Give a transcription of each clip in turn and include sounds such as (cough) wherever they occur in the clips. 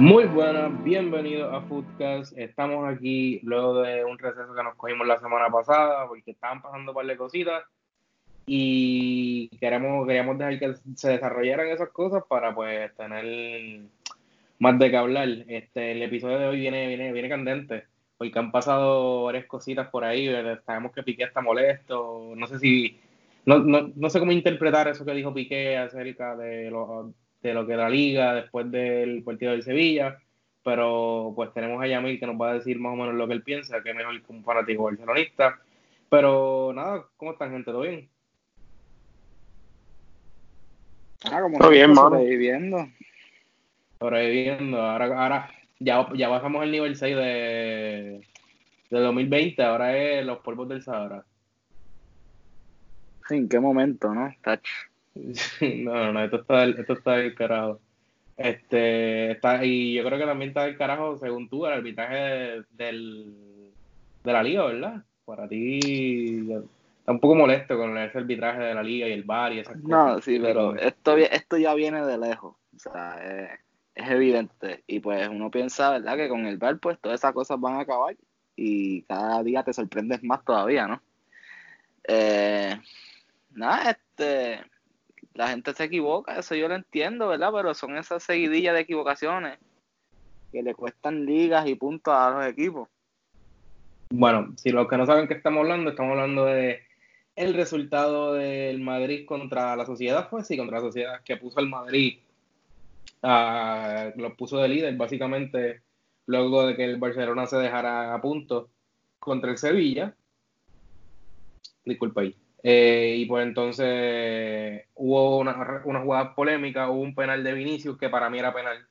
Muy buenas, bienvenidos a Foodcast. Estamos aquí luego de un receso que nos cogimos la semana pasada porque estaban pasando un par de cositas y queremos, queríamos dejar que se desarrollaran esas cosas para pues tener más de qué hablar. Este, el episodio de hoy viene, viene, viene candente porque han pasado varias cositas por ahí. Sabemos que Piqué está molesto. No sé si. No, no, no sé cómo interpretar eso que dijo Piqué acerca de lo, de lo que la liga después del partido del Sevilla. Pero pues tenemos a Yamil que nos va a decir más o menos lo que él piensa, que es mejor que un fanático barcelonista. Pero nada, ¿cómo están, gente? ¿Todo bien? Ah, como Todo bien, sobreviviendo. Sobreviviendo. Ahora, ahora ya, ya bajamos el nivel 6 de, de 2020, ahora es los polvos del Sahara. ¿En qué momento, no? Touch. (laughs) no, no, esto está, esto está del carajo. Este, está, y yo creo que también está del carajo, según tú, el arbitraje de, del, de la liga, ¿verdad? Para ti está un poco molesto con ese arbitraje de la liga y el bar y esas cosas. No, sí, pero esto, esto ya viene de lejos. O sea, es evidente. Y pues uno piensa, ¿verdad? Que con el VAR, pues todas esas cosas van a acabar y cada día te sorprendes más todavía, ¿no? Eh, nada, este, la gente se equivoca, eso yo lo entiendo, ¿verdad? Pero son esas seguidillas de equivocaciones que le cuestan ligas y puntos a los equipos. Bueno, si los que no saben qué estamos hablando, estamos hablando de el resultado del Madrid contra la sociedad, pues sí, contra la sociedad que puso el Madrid lo puso de líder, básicamente, luego de que el Barcelona se dejara a punto contra el Sevilla. Disculpa ahí. Eh, y pues entonces hubo una, una, jugada polémica, hubo un penal de Vinicius que para mí era penal.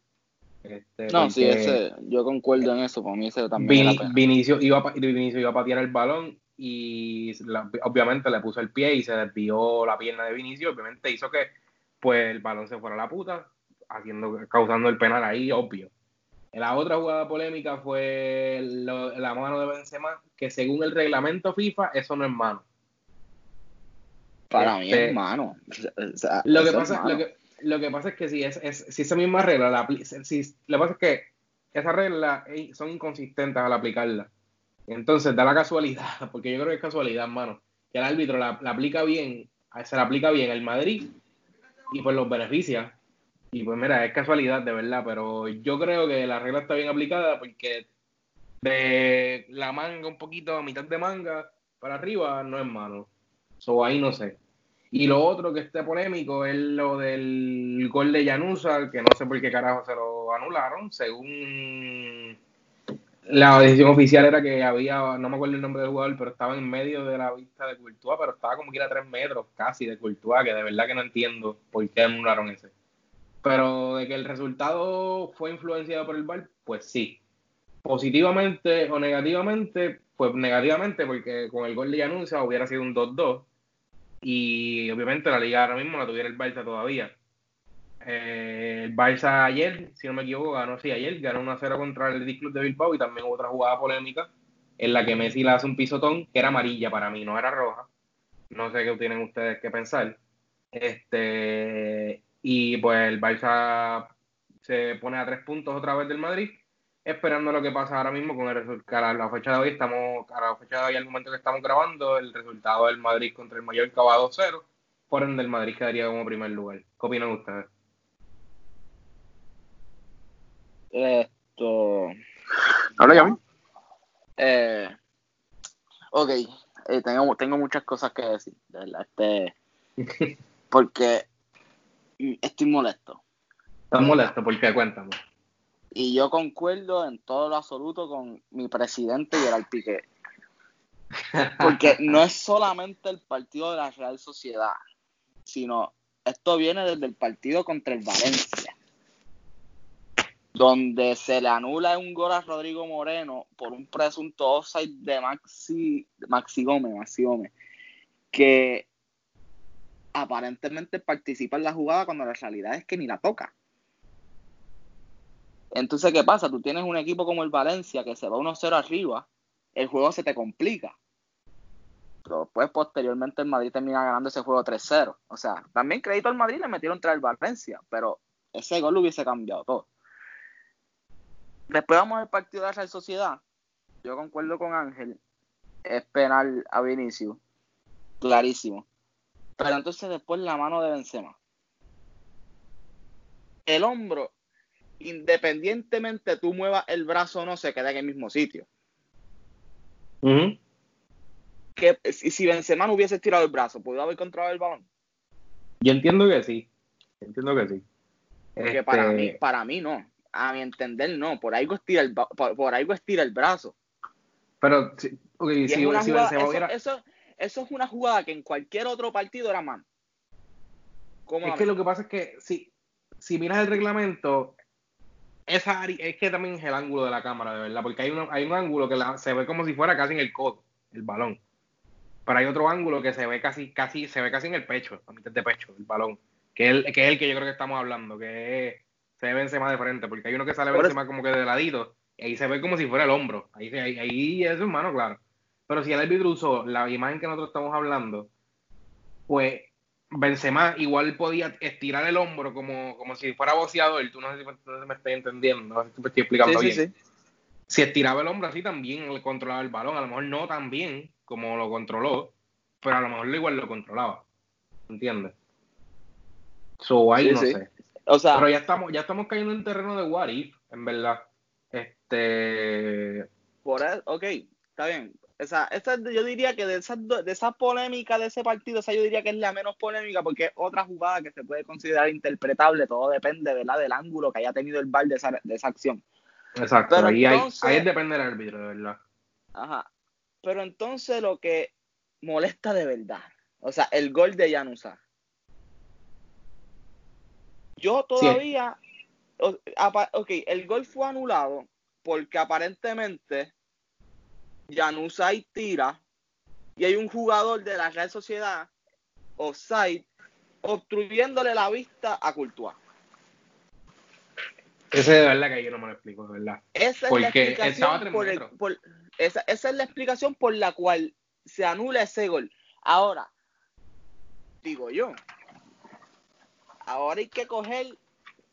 Este, no, sí, ese, yo concuerdo en eso, para mí ese también era Vinicius, iba a, Vinicius iba a patear el balón y obviamente le puso el pie y se desvió la pierna de Vinicius, obviamente hizo que pues el balón se fuera a la puta, haciendo, causando el penal ahí, obvio. La otra jugada polémica fue la mano de Benzema, que según el reglamento FIFA, eso no es mano. Para mí es este, mano. lo, que pasa, Lo, que, lo que pasa es que si, es, si esa misma regla, la, si, lo que pasa es que esas reglas son inconsistentes al aplicarla. Entonces da la casualidad, (laughs) porque yo creo que es casualidad, mano, que el árbitro la, la aplica bien, se la aplica bien al Madrid y pues los beneficia y pues mira, es casualidad de verdad, pero yo creo que la regla está bien aplicada porque de la manga un poquito a mitad de manga para arriba no es malo. So ahí no sé. Y lo otro que esté polémico es lo del gol de Yanusa, que no sé por qué carajo se lo anularon. Según la decisión oficial era que había, no me acuerdo el nombre del jugador, pero estaba en medio de la vista de Courtois, pero estaba como que ir a tres metros casi de Courtois, que de verdad que no entiendo por qué anularon ese. Pero de que el resultado fue influenciado por el VAR, pues sí. Positivamente o negativamente, pues negativamente, porque con el gol de Anuncia hubiera sido un 2-2. Y obviamente la liga ahora mismo la tuviera el Barça todavía. Eh, el Barça ayer, si no me equivoco, ganó, sí, ayer, ganó 1-0 contra el Club de Bilbao y también hubo otra jugada polémica en la que Messi le hace un pisotón que era amarilla para mí, no era roja. No sé qué tienen ustedes que pensar. Este, y pues el Barça se pone a tres puntos otra vez del Madrid, esperando lo que pasa ahora mismo con el resultado. La fecha de hoy, estamos, a la fecha de hoy, al momento que estamos grabando, el resultado del Madrid contra el Mallorca va 2-0, por ende el Madrid quedaría como primer lugar. ¿Qué opinan ustedes? Esto. Habla ya. Eh, ok, eh, tengo, tengo muchas cosas que decir, Este, (laughs) porque estoy molesto. ¿Estás molesto? ¿Por qué? Cuéntame. Y yo concuerdo en todo lo absoluto con mi presidente Gerard Piqué. (laughs) Porque no es solamente el partido de la Real Sociedad, sino esto viene desde el partido contra el Valencia, donde se le anula un gol a Rodrigo Moreno por un presunto offside de Maxi, Maxi Gómez, Maxi Gómez, que aparentemente participa en la jugada cuando la realidad es que ni la toca. Entonces, ¿qué pasa? Tú tienes un equipo como el Valencia que se va 1-0 arriba, el juego se te complica. Pero después, posteriormente, el Madrid termina ganando ese juego 3-0. O sea, también crédito al Madrid le metieron tras el Valencia, pero ese gol lo hubiese cambiado todo. Después vamos al partido de la Real Sociedad. Yo concuerdo con Ángel. Es penal a Vinicius. Clarísimo. Pero entonces después la mano de Benzema. El hombro, independientemente tú muevas el brazo o no, se queda en el mismo sitio. que, si Benzema no hubiese tirado el brazo, ¿podría haber controlado el balón? Yo entiendo que sí. Entiendo que sí. Porque para este mí, para mí no. A mi entender, no. Por algo estira el, por, algo estira el brazo. Pero, okay, si, eso, eso, eso, es una jugada que en cualquier otro partido era mano. Es que lo que pasa es que si, si miras el reglamento, esa es que también es el ángulo de la cámara, de verdad, porque hay, uno, hay un ángulo que se ve como si fuera casi en el codo, el balón. Pero hay otro ángulo que se ve casi, casi, se ve casi en el pecho, a mitad de pecho, el balón. Que es, el, que es el que yo creo que estamos hablando, que se ve más de frente, porque hay uno que sale más como que de ladito, y ahí se ve como si fuera el hombro. Ahí, ahí, ahí es mano, claro. Pero si el árbitro usó la imagen que nosotros estamos hablando, pues Benzema igual podía estirar el hombro como, como si fuera boceador. Tú no sé si me estás entendiendo, no sé si me estoy explicando bien. Si estiraba el hombro así también le controlaba el balón. A lo mejor no tan bien como lo controló, pero a lo mejor igual lo controlaba. ¿Entiendes? So ahí no sé. O sea, pero ya estamos, ya estamos cayendo en terreno de what en verdad. Este. Por eso, ok, está bien. Esa, esa, yo diría que de esa, de esa polémica de ese partido, esa yo diría que es la menos polémica porque es otra jugada que se puede considerar interpretable, todo depende ¿verdad? del ángulo que haya tenido el bar de esa, de esa acción. Exacto, ahí, ahí, depende del árbitro, de verdad. Ajá. Pero entonces lo que molesta de verdad, o sea, el gol de Yanusa. Yo todavía, ok, el gol fue anulado porque aparentemente Januzaj tira y hay un jugador de la Real Sociedad, offside, obstruyéndole la vista a Courtois. Ese de verdad que yo no me lo explico, de verdad. Esa es, la explicación por, esa, esa es la explicación por la cual se anula ese gol. Ahora, digo yo, ahora hay que coger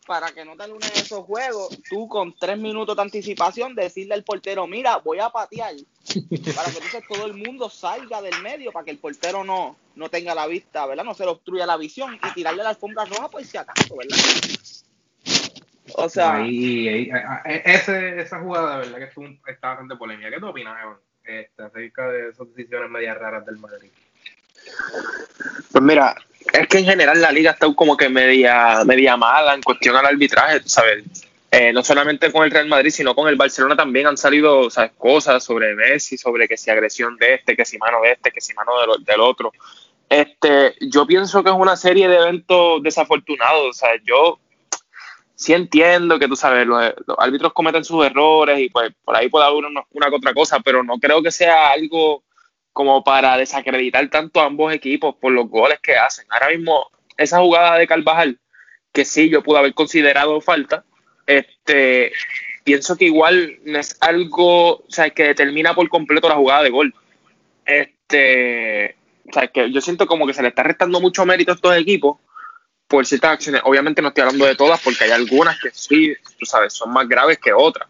para que no te en esos juegos, tú con tres minutos de anticipación decirle al portero, mira, voy a patear, para que entonces todo el mundo salga del medio, para que el portero no, no tenga la vista, ¿verdad? No se le obstruya la visión y tirarle la alfombra roja pues si acaso, ¿verdad? O sea... Ahí, ese, esa jugada, ¿verdad? Que está bastante polémica. ¿Qué tú opinas, Evan, este, acerca de esas decisiones medias raras del Madrid? Pues mira, es que en general la liga está como que media, media mala en cuestión al arbitraje, ¿sabes? Eh, no solamente con el Real Madrid, sino con el Barcelona también han salido cosas sobre Messi, sobre que si agresión de este, que si mano de este, que si mano del otro. Este, yo pienso que es una serie de eventos desafortunados. O sea, yo sí entiendo que tú sabes, los, árbitros cometen sus errores y pues por ahí puede haber una, una que otra cosa, pero no creo que sea algo como para desacreditar tanto a ambos equipos por los goles que hacen. Ahora mismo, esa jugada de Carvajal, que sí, yo pude haber considerado falta, este, pienso que igual no es algo, o sea, que determina por completo la jugada de gol. Este, o sea, que yo siento como que se le está restando mucho mérito a estos equipos por ciertas acciones. Obviamente no estoy hablando de todas porque hay algunas que sí, tú sabes, son más graves que otras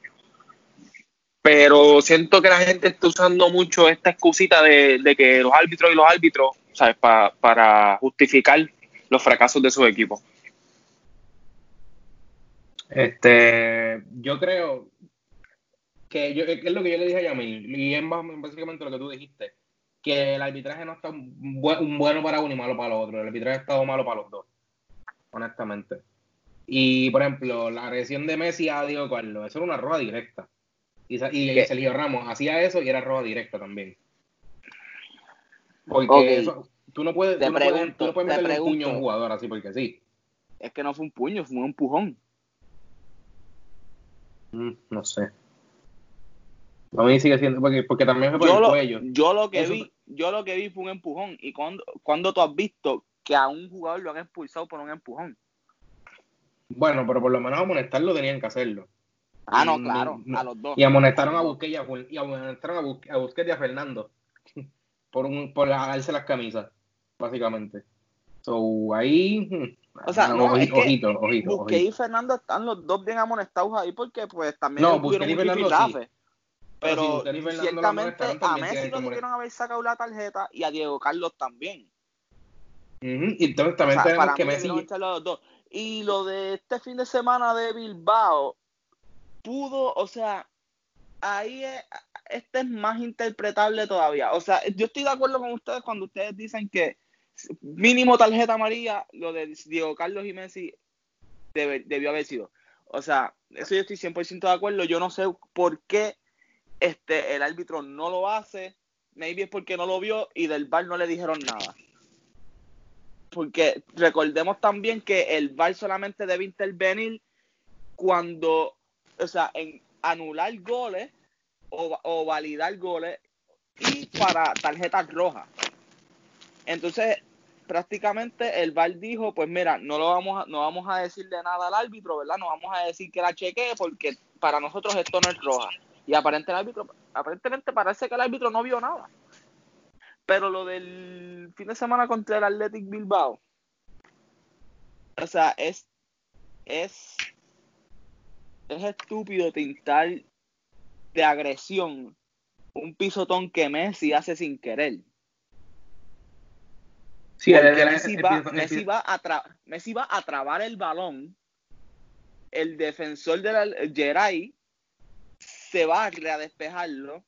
pero siento que la gente está usando mucho esta excusita de, que los árbitros y los árbitros, ¿sabes? para justificar los fracasos de sus equipos. Este, yo creo que, yo, es lo que yo le dije a Yamil, y es básicamente lo que tú dijiste, que el arbitraje no está un bueno para uno y malo para el otro, el arbitraje ha estado malo para los dos, honestamente. Y, por ejemplo, la agresión de Messi a Diego Carlos, eso era una roja directa. Y, y Sergio Ramos hacía eso y era roja directa también. Porque eso, tú no puedes, tú no puedes, tú no puedes meterle un puño a un jugador así porque sí. Es que no fue un puño, fue un empujón. Mm, no sé. A mí sigue siendo, porque, porque también fue por yo el lo, cuello. Yo lo que vi, yo lo que vi fue un empujón. Y cuando, cuando tú has visto que a un jugador lo han expulsado por un empujón. Bueno, pero por lo menos amonestarlo tenían que hacerlo. Ah, no, claro, a los dos. Y amonestaron a Busquets y a, y amonestaron a, Busquets y a Fernando (laughs) por un por darse las camisas, básicamente. So, ahí. O sea, no, ojito, es que ojito, ojito, Busquets y Fernando están los dos bien amonestados ahí porque pues también No, y muchos Fernando sí. Pero ciertamente a Messi lo debieron haber sacado la tarjeta y a Diego Carlos también. Ujú, Y entonces O también sea, tenemos que mí Messi. los dos. Y lo de este fin de semana de Bilbao pudo, o sea, ahí es, este es más interpretable todavía. O sea, yo estoy de acuerdo con ustedes cuando ustedes dicen que mínimo tarjeta amarilla, lo de Diego Carlos y Messi debe- debió haber sido. O sea, eso yo estoy 100% de acuerdo. Yo no sé por qué este, el árbitro no lo hace. Maybe es porque no lo vio y del VAR no le dijeron nada. Porque recordemos también que el VAR solamente debe intervenir cuando, o sea, en anular goles o, o validar goles y para tarjetas rojas. Entonces, prácticamente el VAR dijo, pues mira, no lo vamos a, no vamos a decirle nada al árbitro, ¿verdad? No vamos a decir que la chequee porque para nosotros esto no es roja. Y aparentemente el árbitro, aparentemente parece que el árbitro no vio nada. Pero lo del fin de semana contra el Athletic Bilbao, o sea, es, es, es estúpido tintar de agresión un pisotón que Messi hace sin querer. Sí, Porque el- el- Messi, va, Messi, va a tra- Messi va a trabar el balón. El defensor de la Geray se va a despejarlo.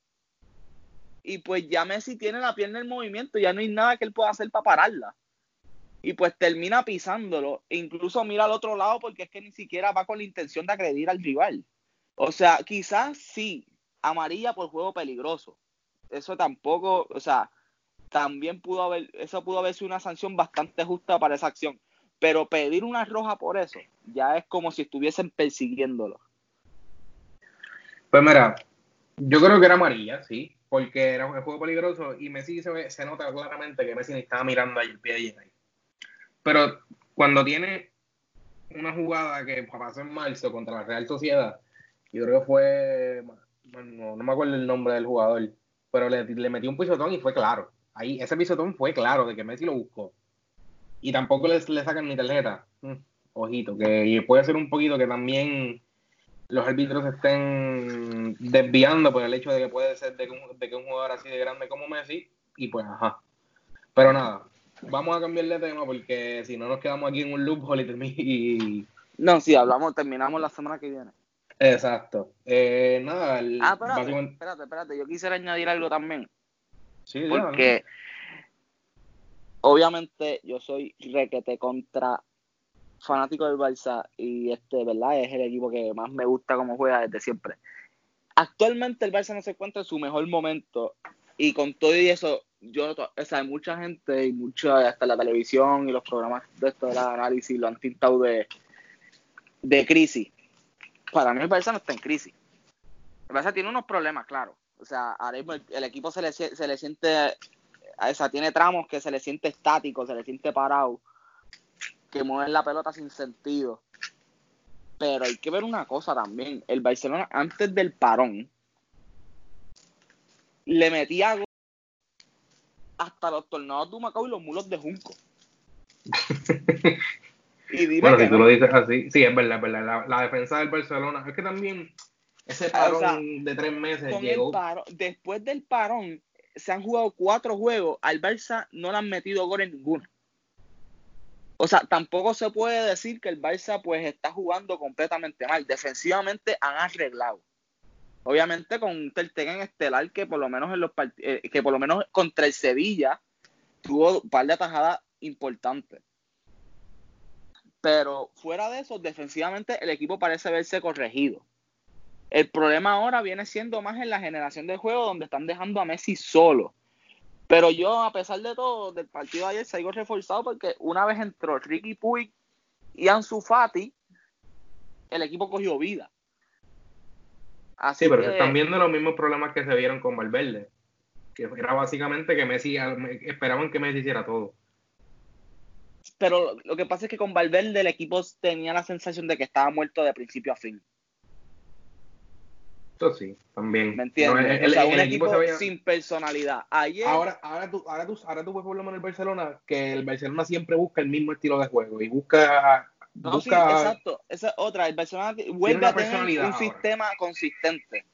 Y pues ya Messi tiene la pierna en movimiento. Ya no hay nada que él pueda hacer para pararla. Y pues termina pisándolo. E incluso mira al otro lado porque es que ni siquiera va con la intención de agredir al rival. O sea, quizás sí, amarilla por juego peligroso. Eso tampoco, o sea, también pudo haber, eso pudo haber sido una sanción bastante justa para esa acción. Pero pedir una roja por eso, ya es como si estuviesen persiguiéndolo. Pues mira, yo creo que era amarilla, sí, porque era un juego peligroso y Messi se, ve- se nota claramente que Messi ni estaba mirando ahí el pie de Geray. Pero cuando tiene una jugada que pasó en marzo contra la Real Sociedad, yo creo que fue, bueno, no me acuerdo el nombre del jugador, pero le, le metió un pisotón y fue claro. Ahí, ese pisotón fue claro de que Messi lo buscó. Y tampoco le, le sacan ni tarjeta. Mm, ojito, que puede ser un poquito que también los árbitros estén desviando por el hecho de que puede ser de que, un, de que un jugador así de grande como Messi, y pues ajá. Pero nada, vamos a cambiar de tema porque si no nos quedamos aquí en un loophole y, No, sí, hablamos, terminamos la semana que viene. exacto. Eh, nada, el- Ah, espérate, básicamente- espérate, espérate. Yo quisiera añadir algo también. Sí, ya, Porque obviamente yo soy requete contra fanático del Barça y este, ¿verdad? Es el equipo que más me gusta como juega desde siempre. Actualmente el Barça no se encuentra en su mejor momento y con todo y eso, yo, o sea, hay mucha gente y mucha, hasta la televisión y los programas de esto del análisis lo han tintado de, de crisis. Para mí el Barça no está en crisis. El Barça tiene unos problemas, claro. O sea, ahora mismo el, el equipo se le, se le siente o sea, tiene tramos que se le siente estático, se le siente parado, que mueven la pelota sin sentido. Pero hay que ver una cosa también. El Barcelona, antes del parón, le metía gol hasta los tornados de Macao y los mulos de Junco. (laughs) y Bueno, si tú no. lo dices así, sí, es verdad, es verdad. La, la defensa del Barcelona, es que también ese Ah, parón o sea, de tres meses con llegó. el después del parón, se han jugado cuatro juegos. Al Barça no le han metido gol en ninguno. O sea, tampoco se puede decir que el Barça pues está jugando completamente mal. Defensivamente han arreglado. Obviamente con un Ter Stegen estelar que por lo menos en los eh, que por lo menos contra el Sevilla tuvo un par de atajadas importantes. Pero fuera de eso, defensivamente el equipo parece haberse corregido. El problema ahora viene siendo más en la generación de juego donde están dejando a Messi solo. Pero yo, a pesar de todo, del partido de ayer salgo reforzado porque una vez entró Ricky Puig y Ansu Fati, el equipo cogió vida. Así Sí, pero que, se están viendo los mismos problemas que se vieron con Valverde. Que era básicamente que Messi, esperaban que Messi hiciera todo. pero lo que pasa es que con Valverde el equipo tenía la sensación de que estaba muerto de principio a fin. Eso sí, también. ¿Me entiendes? o sea, un equipo, sin personalidad. Ayer... Ahora, ahora, tú, ahora, tú, ahora tú ves por lo menos el Barcelona que el Barcelona siempre busca el mismo estilo de juego y busca. No, sí, exacto. Esa es otra. El Barcelona vuelve a tener un sistema consistente.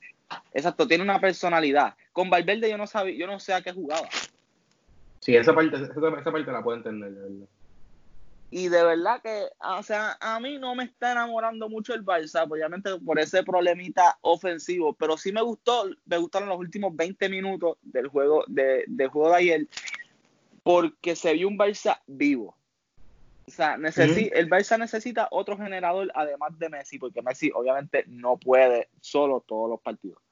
Exacto, tiene una personalidad. Con Valverde yo no sabía, yo no sé a qué jugaba. Sí, esa parte, esa, esa parte la puedo entender. Y de verdad que, o sea, a mí no me está enamorando mucho el Barça, obviamente por ese problemita ofensivo, pero sí me gustó, me gustaron los últimos 20 minutos del juego de, del juego de ayer, porque se vio un Barça vivo. O sea, el Barça necesita otro generador además de Messi, porque Messi obviamente no puede solo todos los partidos.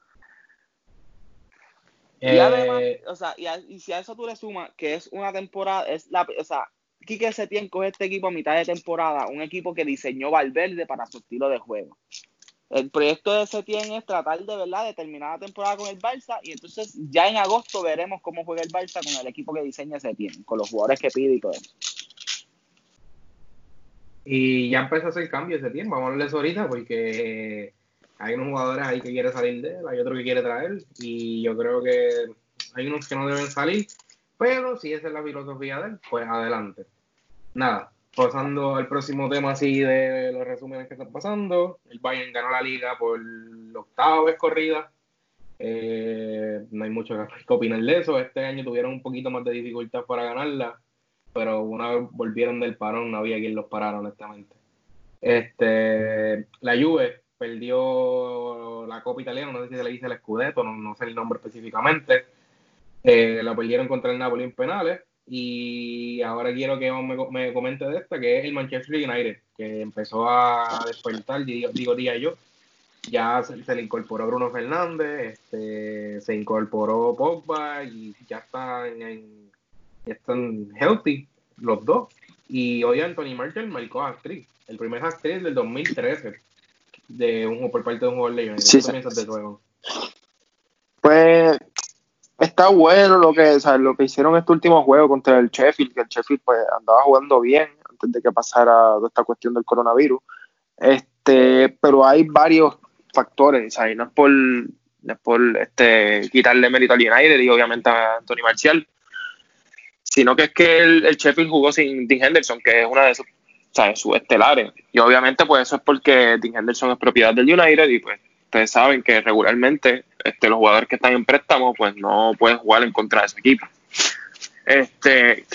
Y además, eh, o sea, y, y, si a eso tú le sumas que es una temporada, es la, o sea, Quique Setién coge este equipo a mitad de temporada, un equipo que diseñó Valverde para su estilo de juego. El proyecto de Setién es tratar de verdad de terminar la temporada con el Barça y entonces ya en agosto veremos cómo juega el Barça con el equipo que diseña Setién, con los jugadores que pide y todo eso. Y ya empezó a hacer cambios Setién, vamos a hablar de eso ahorita porque hay unos jugadores ahí que quiere salir de él, hay otro que quiere traer y yo creo que hay unos que no deben salir pero si esa es la filosofía de él, pues adelante. Nada, pasando al próximo tema así de los resúmenes que están pasando. El Bayern ganó la liga por la octava vez corrida. Eh, no hay mucho que opinar de eso. Este año tuvieron un poquito más de dificultad para ganarla, pero una vez volvieron del parón, no había quien los parara, honestamente. Este, la Juve perdió la Copa Italiana, no sé si se le dice el Scudetto, no, no sé el nombre específicamente eh, la perdieron contra el Napoli en penales. Y ahora quiero que me, me, comente de esta, que es el Manchester United, que empezó a despertar, digo, día yo. Ya se, le incorporó Bruno Fernández, este, se incorporó Pogba y ya están, en, están healthy los dos. Y hoy Anthony Marshall marcó a actriz, el primer actriz del 2013 de un, por parte de un jugador de United. Sí, ¿Qué de juego? Pues está bueno lo que, lo que hicieron este último juego contra el Sheffield, que el Sheffield pues andaba jugando bien antes de que pasara esta cuestión del coronavirus. Este, pero hay varios factores, ¿sabes? no es por, por este, quitarle mérito al United y obviamente a Anthony Marcial, sino que es que el, Sheffield jugó sin Dean Henderson, que es una de sus, sus estelares. Y obviamente pues eso es porque Dean Henderson es propiedad del United y pues ustedes saben que regularmente este, los jugadores que están en préstamo pues no pueden jugar en contra de ese equipo. Este,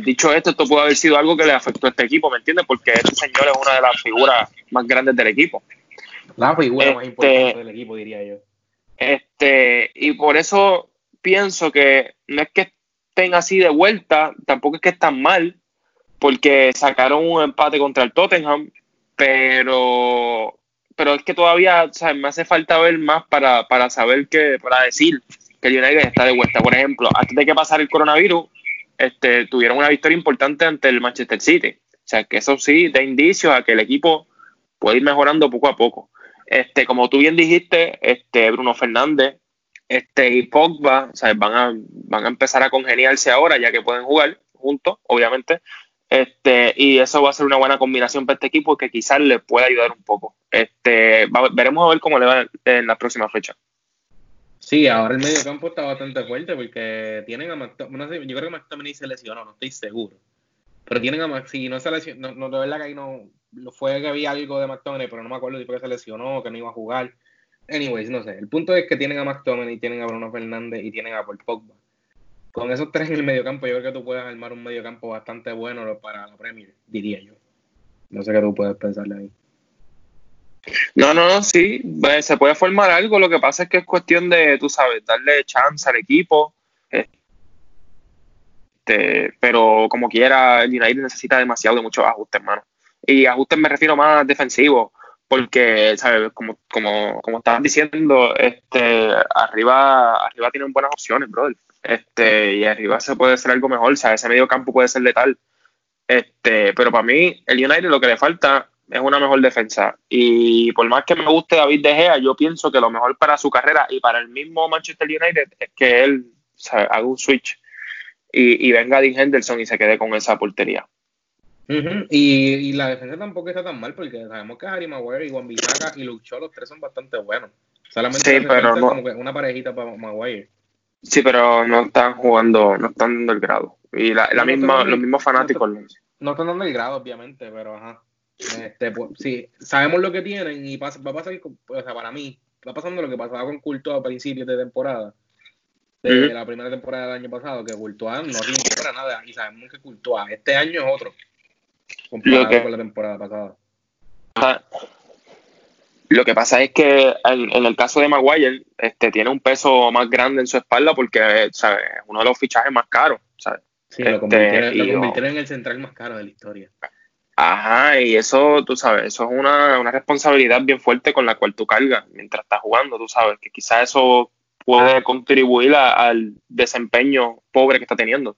dicho esto, esto puede haber sido algo que le afectó a este equipo, ¿me entiendes? Porque este señor es una de las figuras más grandes del equipo. La figura más este, importante del equipo, diría yo. Este, y por eso pienso que no es que estén así de vuelta, tampoco es que están mal, porque sacaron un empate contra el Tottenham, pero pero es que todavía me hace falta ver más para, para saber que, para decir que el United está de vuelta. Por ejemplo, antes de que pasara el coronavirus, este, tuvieron una victoria importante ante el Manchester City. O sea, que eso sí da indicios a que el equipo puede ir mejorando poco a poco. Este, como tú bien dijiste, este, Bruno Fernández este, y Pogba van, a, van a empezar a congeniarse ahora, ya que pueden jugar juntos, obviamente. Este, y eso va a ser una buena combinación para este equipo que quizás le pueda ayudar un poco. Este, veremos a ver cómo le va en la próxima fecha. Sí, ahora el medio campo está bastante fuerte porque tienen a McTominay, yo creo que McTominay se lesionó, no estoy seguro. Pero tienen a Max, si no se lesionó, no, de verdad que ahí no, fue que había algo de McTominay, pero no me acuerdo si fue que se lesionó, que no iba a jugar. Anyways, no sé. El punto es que tienen a McTominay, tienen a Bruno Fernández y tienen a Paul Pogba con esos tres en el mediocampo, yo creo que tú puedes armar un mediocampo bastante bueno para la Premier, diría yo. No sé qué tú puedes pensarle ahí. No, no, no, sí, se puede formar algo. Lo que pasa es que es cuestión de, tú sabes, darle chance al equipo. Este, pero como quiera, el United necesita demasiado de muchos ajustes, hermano. Y ajustes me refiero más defensivos, porque, ¿sabes? Como, como, como estaban diciendo, este, arriba, arriba tienen buenas opciones, brother este, y arriba se puede hacer algo mejor, o sea, ese medio campo puede ser letal. Este, pero para mí, el United lo que le falta es una mejor defensa. Y por más que me guste David De Gea, yo pienso que lo mejor para su carrera y para el mismo Manchester United es que él haga un switch y, venga Dean Henderson y se quede con esa portería. y, la defensa tampoco está tan mal porque sabemos que Harry Maguire y Juan Bisaca y Luke Shaw, los tres son bastante buenos. Solamente Sí, pero no- como que una parejita para Maguire. Sí, pero no están jugando, no están dando el grado. Y la, la No, no misma, los mismos fanáticos. No están dando el grado, obviamente, pero ajá. Este, pues, sí, sabemos lo que tienen y pasa- va a pasar, o sea, para mí, va pasando lo que pasaba con Courtois a principios de temporada. De la primera temporada del año pasado, que Courtois no rindió para nada. Y sabemos que Courtois este año es otro. Comparado que- con la temporada pasada. Lo que pasa es que en, en el caso de Maguire, este, tiene un peso más grande en su espalda porque ¿sabes? es uno de los fichajes más caros. ¿sabes? Sí, lo Este, convirtieron, lo y- convirtieron en el central más caro de la historia. Ajá, y eso, tú sabes, eso es una, una responsabilidad bien fuerte con la cual tú cargas mientras estás jugando, tú sabes, que quizás eso puede contribuir a- al desempeño pobre que está teniendo.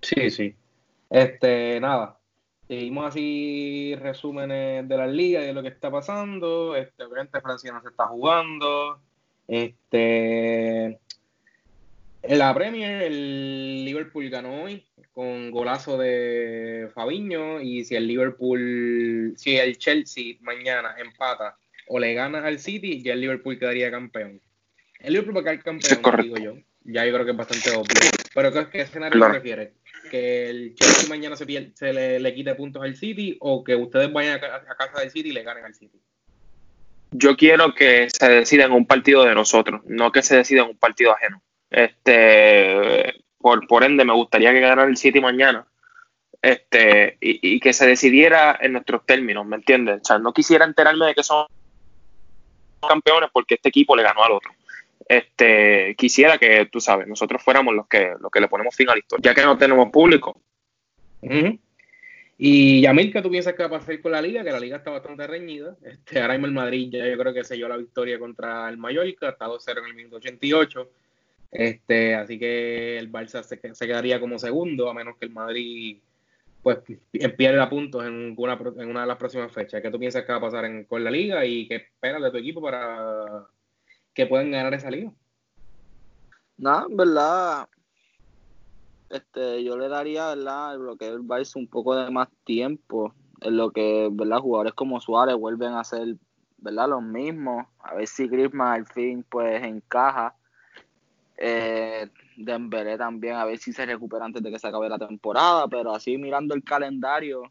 Sí, sí. Este, nada. Seguimos así resúmenes de las ligas y de lo que está pasando. Este, obviamente Francia no se está jugando. Este, en la Premier, el Liverpool ganó hoy con golazo de Fabiño. Y si el Liverpool, si el Chelsea mañana empata o le gana al City, ya el Liverpool quedaría campeón. El Liverpool va a quedar campeón, digo yo. Ya yo creo que es bastante obvio. Pero ¿qué, qué escenario Claro. prefieres? ¿Que el Chelsea mañana se, le, quite puntos al City o que ustedes vayan a casa del City y le ganen al City? Yo quiero que se decida en un partido de nosotros, no que se decida en un partido ajeno. Este, por, por ende, me gustaría que ganara el City mañana. Este, y, y que se decidiera en nuestros términos, ¿me entiendes? O sea, no quisiera enterarme de que son campeones porque este equipo le ganó al otro. Este, quisiera que, tú sabes, nosotros fuéramos los que, los que le ponemos fin a la historia, ya que no tenemos público. Ujú. Y Yamil, ¿qué tú piensas que va a pasar con la liga? Que la liga está bastante reñida. Este, ahora mismo el Madrid ya yo creo que selló la victoria contra el Mallorca, está 2-0 en el minuto 88. Este, así que el Barça se, se quedaría como segundo, a menos que el Madrid pues pierda puntos en una, en una de las próximas fechas. ¿Qué tú piensas que va a pasar en- con la liga y qué esperas de tu equipo para que puedan ganar esa liga? Nada, en verdad, este, yo le daría, ¿verdad? Lo que el un poco de más tiempo, en lo que, ¿verdad? Jugadores como Suárez vuelven a ser, ¿verdad? Los mismos. A ver si Griezmann al fin, pues, encaja. Eh, Dembélé también, a ver si se recupera antes de que se acabe la temporada, pero así mirando el calendario,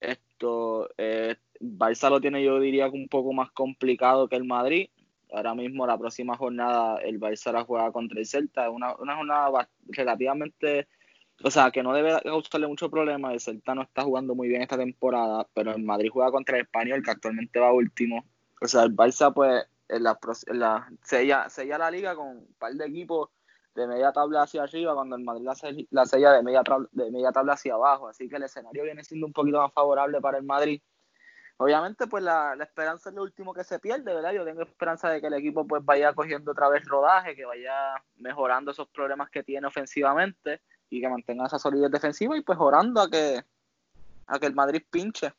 esto, eh, lo tiene yo diría un poco más complicado que el Madrid. Ahora mismo la próxima jornada el Barça la juega contra el Celta, una, una jornada relativamente, o sea, que no debe causarle mucho problema. El Celta no está jugando muy bien esta temporada, pero el Madrid juega contra el Español, que actualmente va último. O sea, el Barça pues en la, en la sella, sella la liga con un par de equipos de media tabla hacia arriba, cuando el Madrid la, sell- la sella de media, tabla, de media tabla hacia abajo. Así que el escenario viene siendo un poquito más favorable para el Madrid. Obviamente, pues la, la esperanza es lo último que se pierde, ¿verdad? Yo tengo esperanza de que el equipo pues vaya cogiendo otra vez rodaje, que vaya mejorando esos problemas que tiene ofensivamente y que mantenga esa solidez defensiva y pues orando a que a que el Madrid pinche.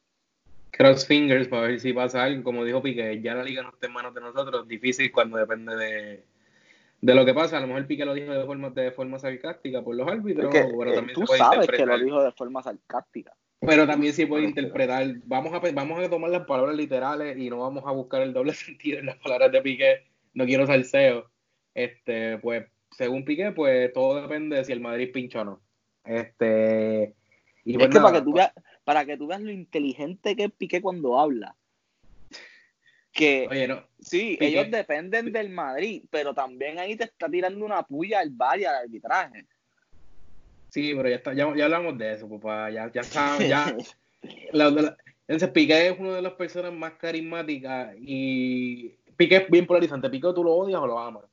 cross fingers para ver si pasa algo. Como dijo Piqué, ya la liga no está en manos de nosotros. Difícil cuando depende de, de lo que pasa. A lo mejor Piqué lo dijo de forma, de forma sarcástica por los árbitros, Porque, pero eh, también tú se puede sabes que lo dijo de forma sarcástica. Pero también se puede interpretar. Vamos a, pe- vamos a tomar las palabras literales y no vamos a buscar el doble (laughs) sentido en las palabras de Piqué. No quiero salseo. Este, pues, según Piqué, pues todo depende de si el Madrid pincha o no. Este. Y es pues que nada, para que tú pues, veas, para que tú veas lo inteligente que es Piqué cuando habla. Que Oye, no. sí, Piqué- ellos dependen del Madrid, pero también ahí te está tirando una puya al VAR y al arbitraje. Sí, pero ya, está, ya, ya hablamos de eso, papá. Ya, ya sabes, ya. (laughs) la- la- entonces, Piqué es una de las personas más carismáticas y Piqué es bien polarizante. Piqué tú lo odias o lo amas.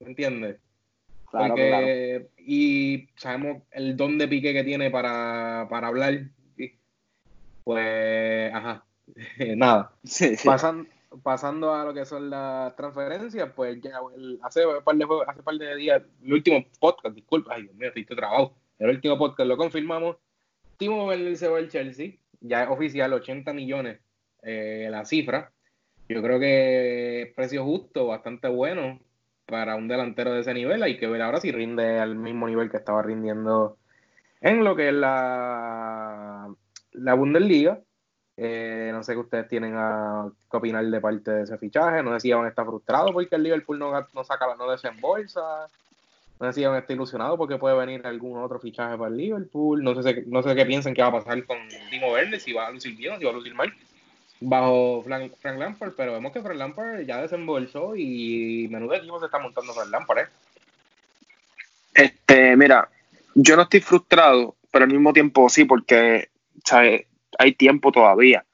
¿Me entiendes? Claro, Porque, claro. y sabemos el don de Piqué que tiene para, para hablar. Pues, ajá. (laughs) Nada. Sí, sí. Pasan- pasando a lo que son las transferencias, pues ya hace un par de hace par de días, el último podcast, disculpa, ay Dios mío, estoy trabado. El último podcast lo confirmamos. Timo Werner se va al Chelsea, ya es oficial, 80 millones eh, la cifra. Yo creo que precio justo, bastante bueno para un delantero de ese nivel. Hay que ver ahora si rinde al mismo nivel que estaba rindiendo en lo que es la, la Bundesliga. Eh, no sé qué ustedes tienen a, que opinar de parte de ese fichaje. No sé si van a estar frustrados porque el Liverpool no, no saca, no desembolsa. No sé si van a estar ilusionados porque puede venir algún otro fichaje para el Liverpool. No sé, no sé qué piensan que va a pasar con Timo Verde, si va a lucir bien o si va a lucir mal bajo Frank, Lampard, pero vemos que Frank Lampard ya desembolsó y menudo equipo se está montando Frank Lampard, ¿eh? Este, mira, yo no estoy frustrado, pero al mismo tiempo sí, porque hay tiempo todavía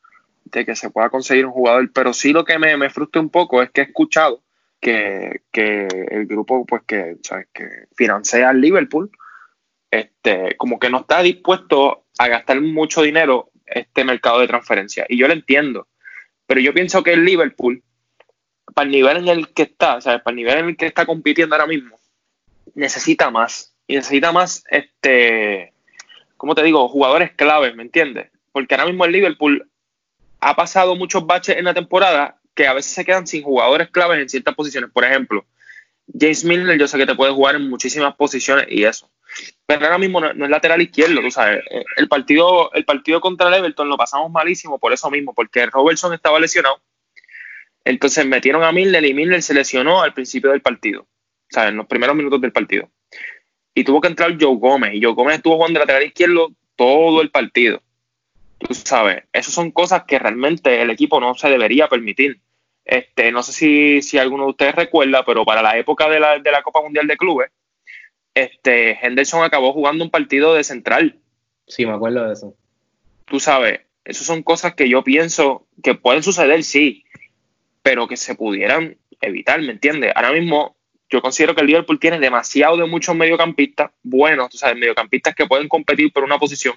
de que se pueda conseguir un jugador, pero sí lo que me, me frustra un poco es que he escuchado que, el grupo pues que, que financia al Liverpool, este, como que no está dispuesto a gastar mucho dinero este mercado de transferencia. Y yo lo entiendo. Pero yo pienso que el Liverpool, para el nivel en el que está, ¿sabes? Para el nivel en el que está compitiendo ahora mismo, necesita más. Y necesita más, este, ¿cómo te digo? Jugadores claves, ¿me entiendes? Porque ahora mismo el Liverpool ha pasado muchos baches en la temporada que a veces se quedan sin jugadores claves en ciertas posiciones. Por ejemplo, James Milner, yo sé que te puede jugar en muchísimas posiciones y eso. Pero ahora mismo no, es lateral izquierdo, tú sabes. Eh, el partido, el partido contra el Everton lo pasamos malísimo por eso mismo, porque Robertson estaba lesionado. Entonces metieron a Milner y Milner se lesionó al principio del partido, o sea, en los primeros minutos del partido. Y tuvo que entrar Joe Gómez, y Joe Gómez estuvo jugando de lateral izquierdo todo el partido. Tú sabes, esas son cosas que realmente el equipo no se debería permitir. Este, no sé si, si alguno de ustedes recuerda, pero para la época de la, de la Copa Mundial de Clubes, este, Henderson acabó jugando un partido de central. Sí, me acuerdo de eso. Tú sabes, esas son cosas que yo pienso que pueden suceder, sí, pero que se pudieran evitar, ¿me entiendes? Ahora mismo yo considero que el Liverpool tiene demasiado de muchos mediocampistas buenos, tú sabes, mediocampistas que pueden competir por una posición.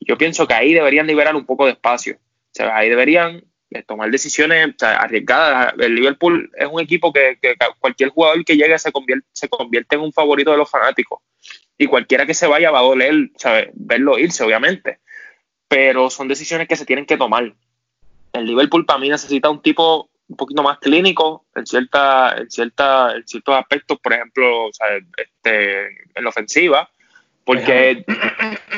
Yo pienso que ahí deberían liberar un poco de espacio. O sea, ahí deberían tomar decisiones arriesgadas. El Liverpool es un equipo que, cualquier jugador que llegue se convierte, se convierte en un favorito de los fanáticos. Y cualquiera que se vaya va a doler, ¿sabes? Verlo irse, obviamente. Pero son decisiones que se tienen que tomar. El Liverpool para mí necesita un tipo un poquito más clínico en cierta, en cierta, en ciertos aspectos, por ejemplo, Este, en la ofensiva, porque (clears throat)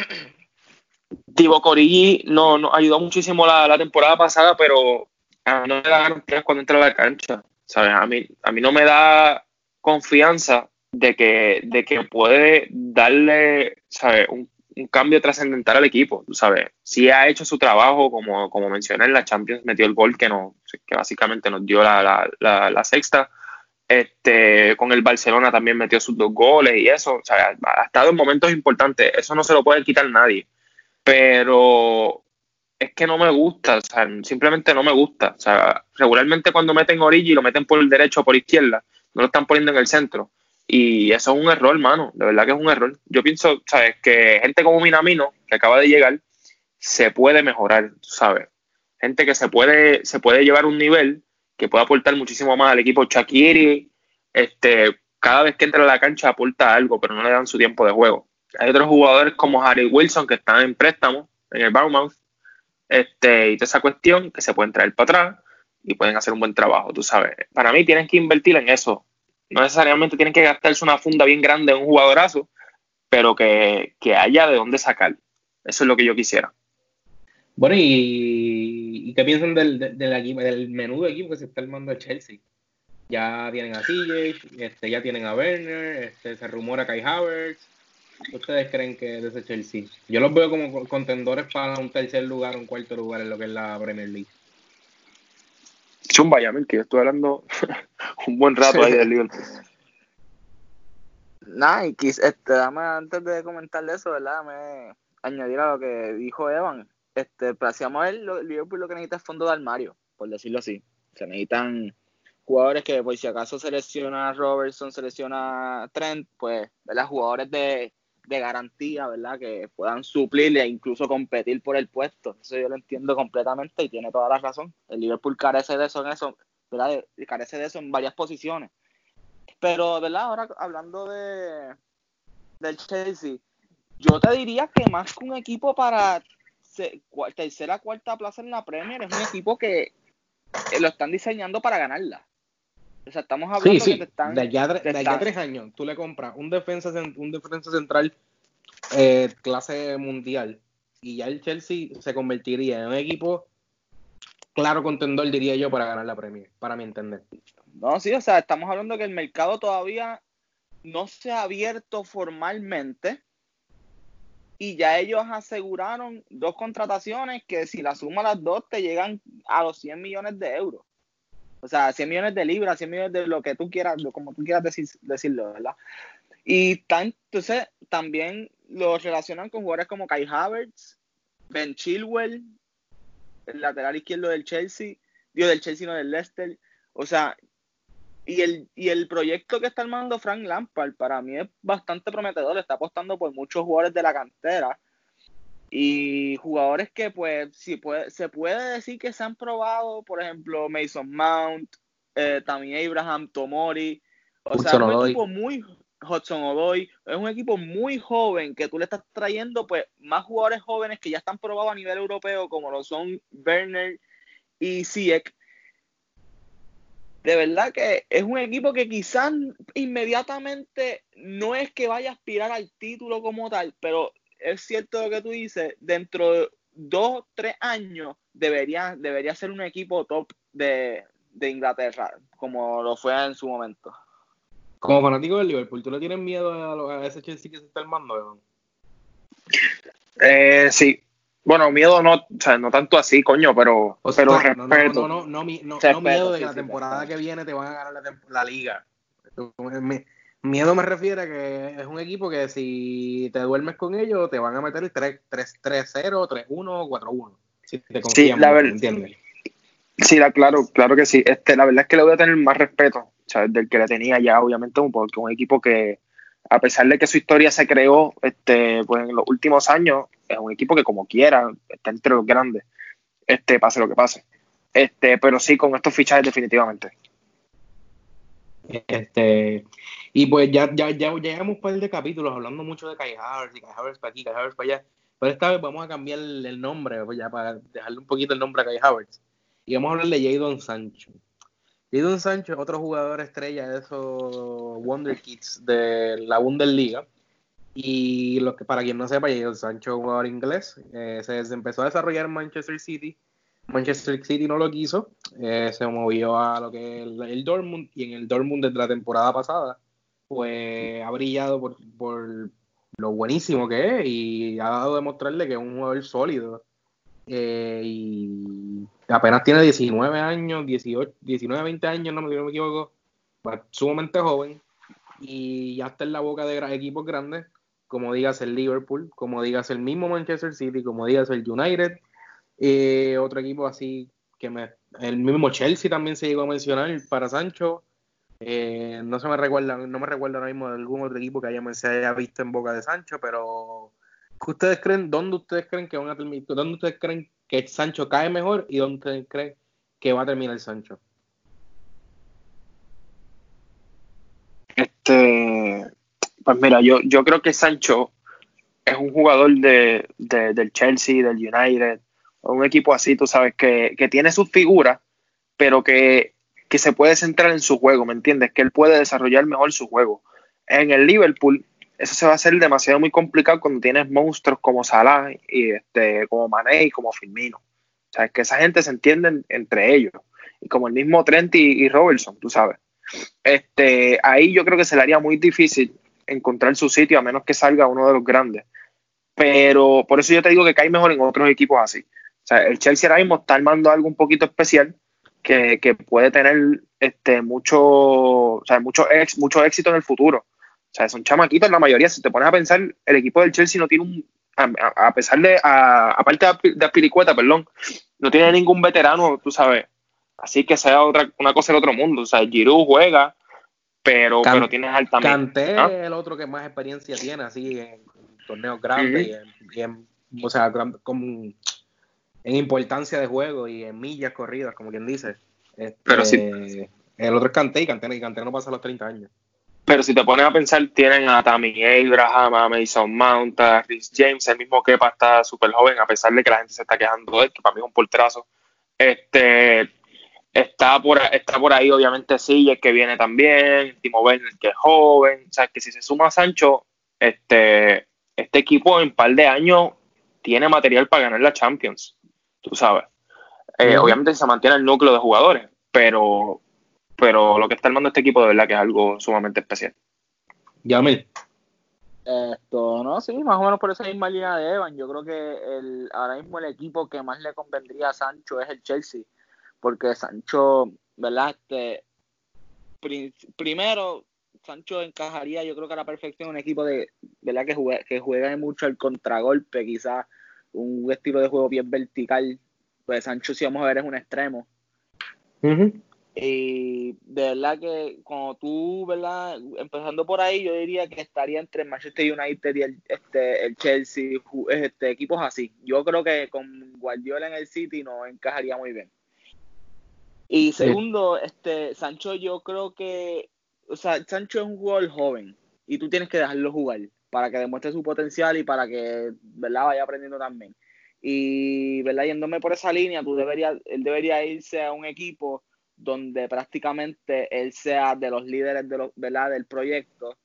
Tibo Corigi no, nos ayudó muchísimo la, temporada pasada, pero a no me da garantías cuando entra a la cancha. ¿sabes? A, mí, a mí no me da confianza de que, de que puede darle ¿sabes? Un, cambio trascendental al equipo. ¿sabes? Sí ha hecho su trabajo, como, como mencioné en la Champions, metió el gol que, no, que básicamente nos dio la, la, sexta. Este, con el Barcelona también metió sus dos goles y eso. Ha estado en momentos importantes. Eso no se lo puede quitar nadie pero es que no me gusta, o sea, simplemente no me gusta. O sea, regularmente cuando meten Origi lo meten por el derecho o por izquierda, no lo están poniendo en el centro. Y eso es un error, mano, de verdad que es un error. Yo pienso, ¿sabes? Que gente como Minamino, que acaba de llegar, se puede mejorar, ¿sabes? Gente que se puede, se puede llevar un nivel que puede aportar muchísimo más al equipo. Shakiri, este, cada vez que entra a la cancha aporta algo, pero no le dan su tiempo de juego. Hay otros jugadores como Harry Wilson que están en préstamo en el Bournemouth este, y toda esa cuestión que se pueden traer para atrás y pueden hacer un buen trabajo, tú sabes. Para mí tienen que invertir en eso. No necesariamente tienen que gastarse una funda bien grande en un jugadorazo, pero que, haya de dónde sacar. Eso es lo que yo quisiera. Bueno, ¿y, qué piensan del, del, del menudo equipo que se está armando el Chelsea? Ya tienen a CJ, este, ya tienen a Werner, este, se rumora Kai Havertz, ustedes creen que es ese Chelsea? Yo los veo como contendores para un tercer lugar, un cuarto lugar en lo que es la Premier League. Chumba, ya, que yo estoy hablando (laughs) un buen rato ahí del Liverpool. Nada, y este, dame, antes de comentarle eso, ¿verdad? Me añadir a lo que dijo Evan. Este, para si vamos a ver, Liverpool lo que necesita es fondo de armario, por decirlo así. Se necesitan jugadores que, por si acaso selecciona Robertson, selecciona Trent, pues, ¿verdad? Jugadores de, de garantía, ¿verdad? Que puedan suplirle e incluso competir por el puesto. Eso yo lo entiendo completamente y tiene toda la razón. El Liverpool carece de eso en eso, ¿verdad? Carece de eso en varias posiciones. Pero, ¿verdad? Ahora hablando de del Chelsea, yo te diría que más que un equipo para tercera cuarta plaza en la Premier, es un equipo que lo están diseñando para ganarla. O sea, estamos hablando de que están. De allá, de tres años, tú le compras un defensa, un defensa central eh, clase mundial y ya el Chelsea se convertiría en un equipo claro contendor, diría yo, para ganar la Premier, para mi entender. No, sí, o sea, estamos hablando que el mercado todavía no se ha abierto formalmente y ya ellos aseguraron dos contrataciones que si la suma las dos te llegan a los 100 millones de euros. O sea, 100 millones de libras, 100 millones de lo que tú quieras, como tú quieras decir, decirlo, ¿verdad? Y tan, entonces también lo relacionan con jugadores como Kai Havertz, Ben Chilwell, el lateral izquierdo del Chelsea, digo del Chelsea, no del Leicester. O sea, y el, y el proyecto que está armando Frank Lampard para mí es bastante prometedor, está apostando por muchos jugadores de la cantera y jugadores que pues si puede, se puede decir que se han probado, por ejemplo Mason Mount, eh, también Abraham Tomori, o sea, es un equipo muy Hudson Odoy, es un equipo muy joven que tú le estás trayendo pues más jugadores jóvenes que ya están probados a nivel europeo como lo son Werner y Ziyech. De verdad que es un equipo que quizás inmediatamente no es que vaya a aspirar al título como tal, pero es cierto lo que tú dices, dentro de dos, tres años debería, debería ser un equipo top de, Inglaterra, como lo fue en su momento. Como fanático del Liverpool, ¿tú le tienes miedo a, ese Chelsea que se está armando? Eh, sí, bueno, miedo no, o sea, no tanto así, coño, pero, pero respeto. No, no, no, no, miedo de que la temporada que viene te van a ganar la, la liga. Miedo me refiere a que es un equipo que si te duermes con ellos te van a meter el 3-0, 3-1, 4-1. Si te confían, sí, la verdad, ¿entiendes? Sí, la, claro, claro que sí. Este, la verdad es que le voy a tener más respeto ¿sabes? del que le tenía ya, obviamente, porque un equipo que, a pesar de que su historia se creó este, pues en los últimos años, es un equipo que como quiera está entre los grandes, este, pase lo que pase. Este, pero sí con estos fichajes definitivamente. Este, y pues ya, ya, ya llevamos un par de capítulos hablando mucho de Kai Havertz y Kai Havertz para aquí, Kai Havertz para allá. Pero esta vez vamos a cambiar el, nombre, pues ya para dejarle un poquito el nombre a Kai Havertz. Y vamos a hablar de Jadon Sancho. Jadon Sancho es otro jugador estrella de esos Wonder Kids de la Bundesliga. Y lo que, para quien no sepa, Jadon Sancho es jugador inglés. Eh, se, empezó a desarrollar en Manchester City. Manchester City no lo quiso. Eh, se movió a lo que es el, Dortmund. Y en el Dortmund desde la temporada pasada, pues ha brillado por, por lo buenísimo que es. Y ha dado a demostrarle que es un jugador sólido. Eh, y apenas tiene 19 años, 18, 19, 20 años, no me, equivoco, sumamente joven y ya está en la boca de equipos grandes, como digas el Liverpool, como digas el mismo Manchester City, como digas el United, eh, otro equipo así que me, el mismo Chelsea también se llegó a mencionar para Sancho. Eh, no se me recuerda, no me recuerdo ahora mismo de algún otro equipo que haya, se haya visto en boca de Sancho, pero ¿qué ustedes creen? ¿Dónde ustedes creen que van a terminar? ¿Dónde ustedes creen que Sancho cae mejor y dónde cree que va a terminar Sancho? Este, pues mira, yo, yo creo que Sancho es un jugador de, del Chelsea, del United, un equipo así, tú sabes, que, tiene sus figuras, pero que, que se puede centrar en su juego, ¿me entiendes? Que él puede desarrollar mejor su juego. En el Liverpool, eso se va a hacer demasiado muy complicado cuando tienes monstruos como Salah y este, como Mané y como Firmino. O sea, es que esa gente se entiende entre ellos. Y como el mismo Trent y, Robertson, tú sabes. Este, ahí yo creo que se le haría muy difícil encontrar su sitio a menos que salga uno de los grandes. Pero por eso yo te digo que cae mejor en otros equipos así. Sea, el Chelsea ahora mismo está armando algo un poquito especial que, puede tener este, mucho, o sea, mucho, ex, mucho éxito en el futuro. O sea, son chamaquitos la mayoría. Si te pones a pensar, el equipo del Chelsea no tiene un. A, pesar de. aparte de Aspiricueta, perdón, no tiene ningún veterano, tú sabes. Así que sea otra, una cosa del otro mundo. O sea, Giroud juega, pero, pero tienes altamente. Canté ¿ah? el otro que más experiencia tiene, así en torneos grandes y, en, o sea, con, en importancia de juego y en millas corridas, como quien dice. pero. Este, el otro es Canté y Canté, y Canté no pasa los 30 años. Pero si te pones a pensar, tienen a Tammy Abraham, a Mason Mount, a Chris James, el mismo Kepa está súper joven, a pesar de que la gente se está quejando de él, que para mí es un porterazo. Este, está por, está por ahí, obviamente, Sille, que viene también, Timo Werner, que es joven. O sea, que si se suma a Sancho, este, este equipo en un par de años tiene material para ganar la Champions, tú sabes. Eh, obviamente se mantiene el núcleo de jugadores, pero, pero lo que está armando este equipo de verdad que es algo sumamente especial. Yamil. Esto, no, sí, más o menos por esa misma línea de Evan. Yo creo que el, ahora mismo el equipo que más le convendría a Sancho es el Chelsea, porque Sancho, ¿verdad? Este, primero, Sancho encajaría, yo creo que a la perfección un equipo de, ¿verdad? Que juega, que juega mucho el contragolpe, quizás un estilo de juego bien vertical. Pues Sancho, si vamos a ver, es un extremo. Y de verdad que como tú, ¿verdad? Empezando por ahí, yo diría que estaría entre el Manchester United y el, este, el Chelsea, este, equipos así. Yo creo que con Guardiola en el City no encajaría muy bien. Y segundo, este, Sancho, yo creo que, o sea, Sancho es un jugador joven y tú tienes que dejarlo jugar para que demuestre su potencial y para que, ¿verdad? Vaya aprendiendo también. Y, ¿verdad? Yéndome por esa línea, tú deberías, él debería irse a un equipo donde prácticamente él sea de los líderes de los, ¿verdad? del proyecto,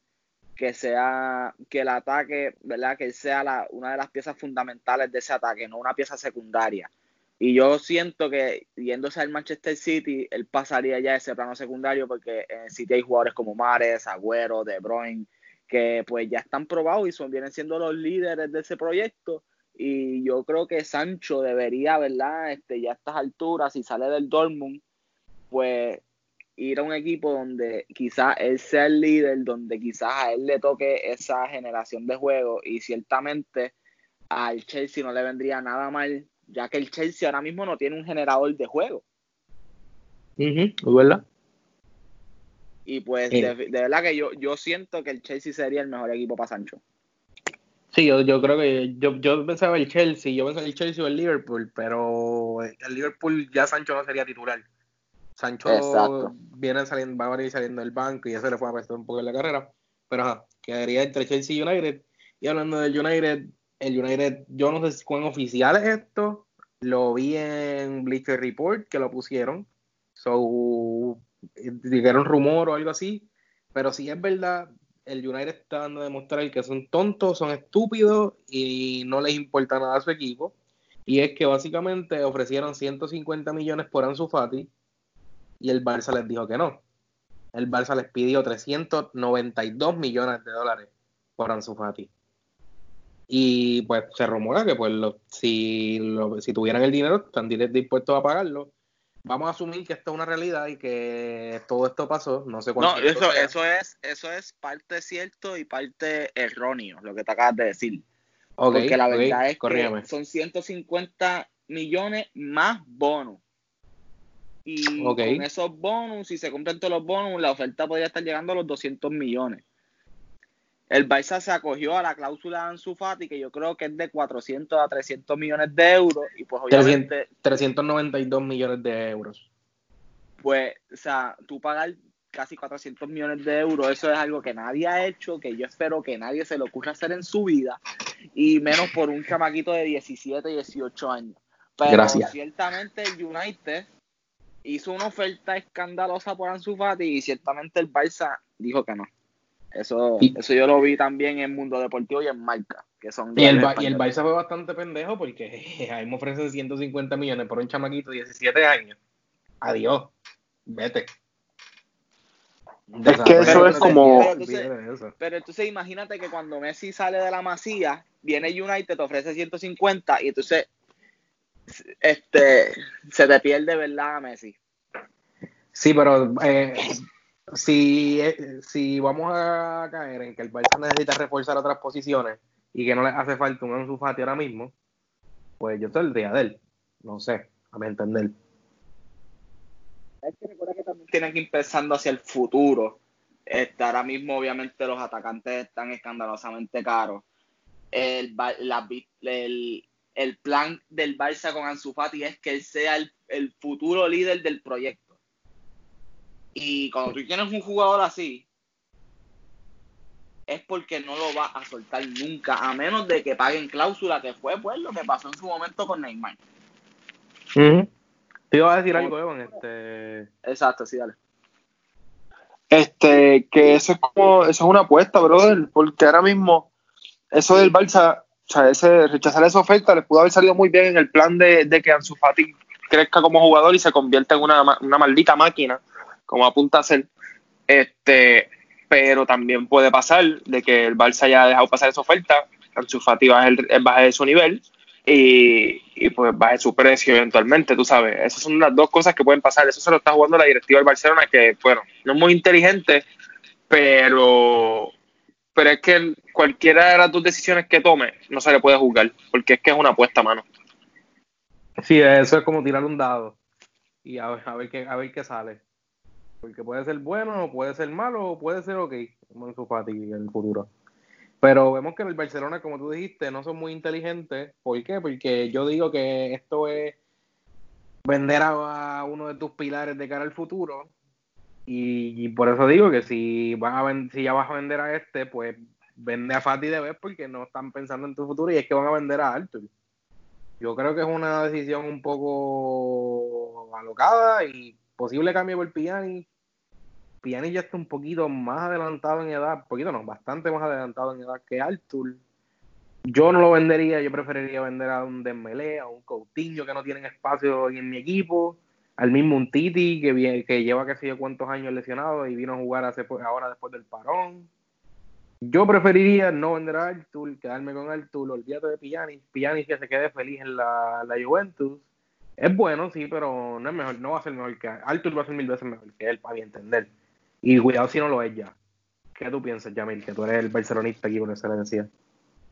que sea que el ataque, ¿verdad? que él sea la, una de las piezas fundamentales de ese ataque, no una pieza secundaria. Y yo siento que yéndose al Manchester City, él pasaría ya ese plano secundario porque en el City hay jugadores como Mares, Agüero, De Bruyne, que pues ya están probados y son, vienen siendo los líderes de ese proyecto. Y yo creo que Sancho debería, ¿verdad? Este, ya a estas alturas, si sale del Dortmund, pues ir a un equipo donde quizás él sea el líder, donde quizás a él le toque esa generación de juego y ciertamente al Chelsea no le vendría nada mal, ya que el Chelsea ahora mismo no tiene un generador de juego. Uh ¿verdad? Y pues de, verdad que yo, yo siento que el Chelsea sería el mejor equipo para Sancho. Sí, yo, yo creo que yo, yo pensaba el Chelsea, yo pensaba el Chelsea o el Liverpool, pero el Liverpool ya Sancho no sería titular. Sancho viene saliendo, va a venir saliendo del banco y eso le fue a prestar un poco en la carrera. Pero ajá, quedaría entre Chelsea y United. Y hablando del United, el United, yo no sé cuán oficial es esto. Lo vi en Bleacher Report que lo pusieron. So, dijeron rumor o algo así. Pero si es verdad, el United está dando a demostrar que son tontos, son estúpidos y no les importa nada a su equipo. Y es que básicamente ofrecieron 150 millones por Ansu Fati y el Barça les dijo que no. El Barça les pidió 392 millones de dólares por Ansu Fati. Y pues se rumora que pues si, si tuvieran el dinero están dispuestos a pagarlo. Vamos a asumir que esto es una realidad y que todo esto pasó, no sé cuánto. No, eso, eso es eso es parte cierto y parte erróneo, lo que te acabas de decir. Porque la verdad es que son 150 millones más bonos. Y con esos bonus, si se cumplen todos los bonus, la oferta podría estar llegando a los 200 millones. El Barça se acogió a la cláusula de Ansu Fati, que yo creo que es de 400 a 300 millones de euros. Y pues obviamente... 392 millones de euros. Pues, o sea, tú pagar casi 400 millones de euros, eso es algo que nadie ha hecho, que yo espero que nadie se le ocurra hacer en su vida, y menos por un chamaquito de 17, 18 años. Pero ciertamente el United hizo una oferta escandalosa por Ansu Fati y ciertamente el Barça dijo que no. Eso, eso yo lo vi también en Mundo Deportivo y en Marca. Que son y, el, y el Barça fue bastante pendejo porque (laughs) ahí me ofrecen 150 millones por un chamaquito de 17 años. Adiós, vete. Es que eso es como. Pero entonces, pero entonces, imagínate que cuando Messi sale de la masía, viene United, te ofrece 150 y entonces este, se te pierde, ¿verdad, Messi? Sí, pero eh, si, eh, si vamos a caer en que el Barça necesita reforzar otras posiciones y que no le hace falta un Ansu Fati ahora mismo, pues yo día de él. No sé, a mi entender. Hay que recordar que también tienen que ir pensando hacia el futuro. Este, ahora mismo, obviamente, los atacantes están escandalosamente caros. El, la, el, el plan del Barça con Ansu Fati es que él sea el, futuro líder del proyecto. Y cuando tú tienes un jugador así, es porque no lo va a soltar nunca, a menos de que paguen cláusula, que fue pues lo que pasó en su momento con Neymar. Te iba a decir algo, Evan. Este... Exacto, sí, dale. Este, que eso es como, eso es una apuesta, brother, porque ahora mismo, eso del Barça o sea, ese, rechazar esa oferta les pudo haber salido muy bien en el plan de, que Ansu Fati crezca como jugador y se convierta en una, una maldita máquina, como apunta a ser. Este, pero también puede pasar de que el Barça haya dejado pasar esa oferta, Ansu Fati baje, baje su nivel y, y, pues baje su precio eventualmente, tú sabes. Esas son las dos cosas que pueden pasar. Eso se lo está jugando la directiva del Barcelona, que, bueno, no es muy inteligente, pero, pero es que cualquiera de las dos decisiones que tome no se le puede juzgar, porque es que es una apuesta, mano. Sí, eso es como tirar un dado y a ver, a ver, qué, a ver qué sale. Porque puede ser bueno, o puede ser malo, o puede ser ok, como en su en el futuro. Pero vemos que en el Barcelona, como tú dijiste, no son muy inteligentes. ¿Por qué? Porque yo digo que esto es vender a uno de tus pilares de cara al futuro. Y, por eso digo que si, van a si ya vas a vender a este, pues vende a Fati de vez porque no están pensando en tu futuro y es que van a vender a Arthur. Yo creo que es una decisión un poco alocada y posible cambio por Piani. Piani ya está un poquito más adelantado en edad, poquito no, bastante más adelantado en edad que Arthur. Yo no lo vendería, yo preferiría vender a un Dembélé, a un Coutinho que no tienen espacio en mi equipo, al mismo un Titi que, que lleva que sé yo cuántos años lesionado y vino a jugar hace, ahora después del parón. Yo preferiría no vender a Artur, quedarme con Artur, olvídate de Piani. Piani que se quede feliz en la, Juventus. Es bueno, sí, pero no es mejor, no va a ser mejor que Artur va a ser mil veces mejor que él, para mi entender. Y cuidado si no lo es ya. ¿Qué tú piensas, Jamil? Que tú eres el barcelonista aquí por excelencia.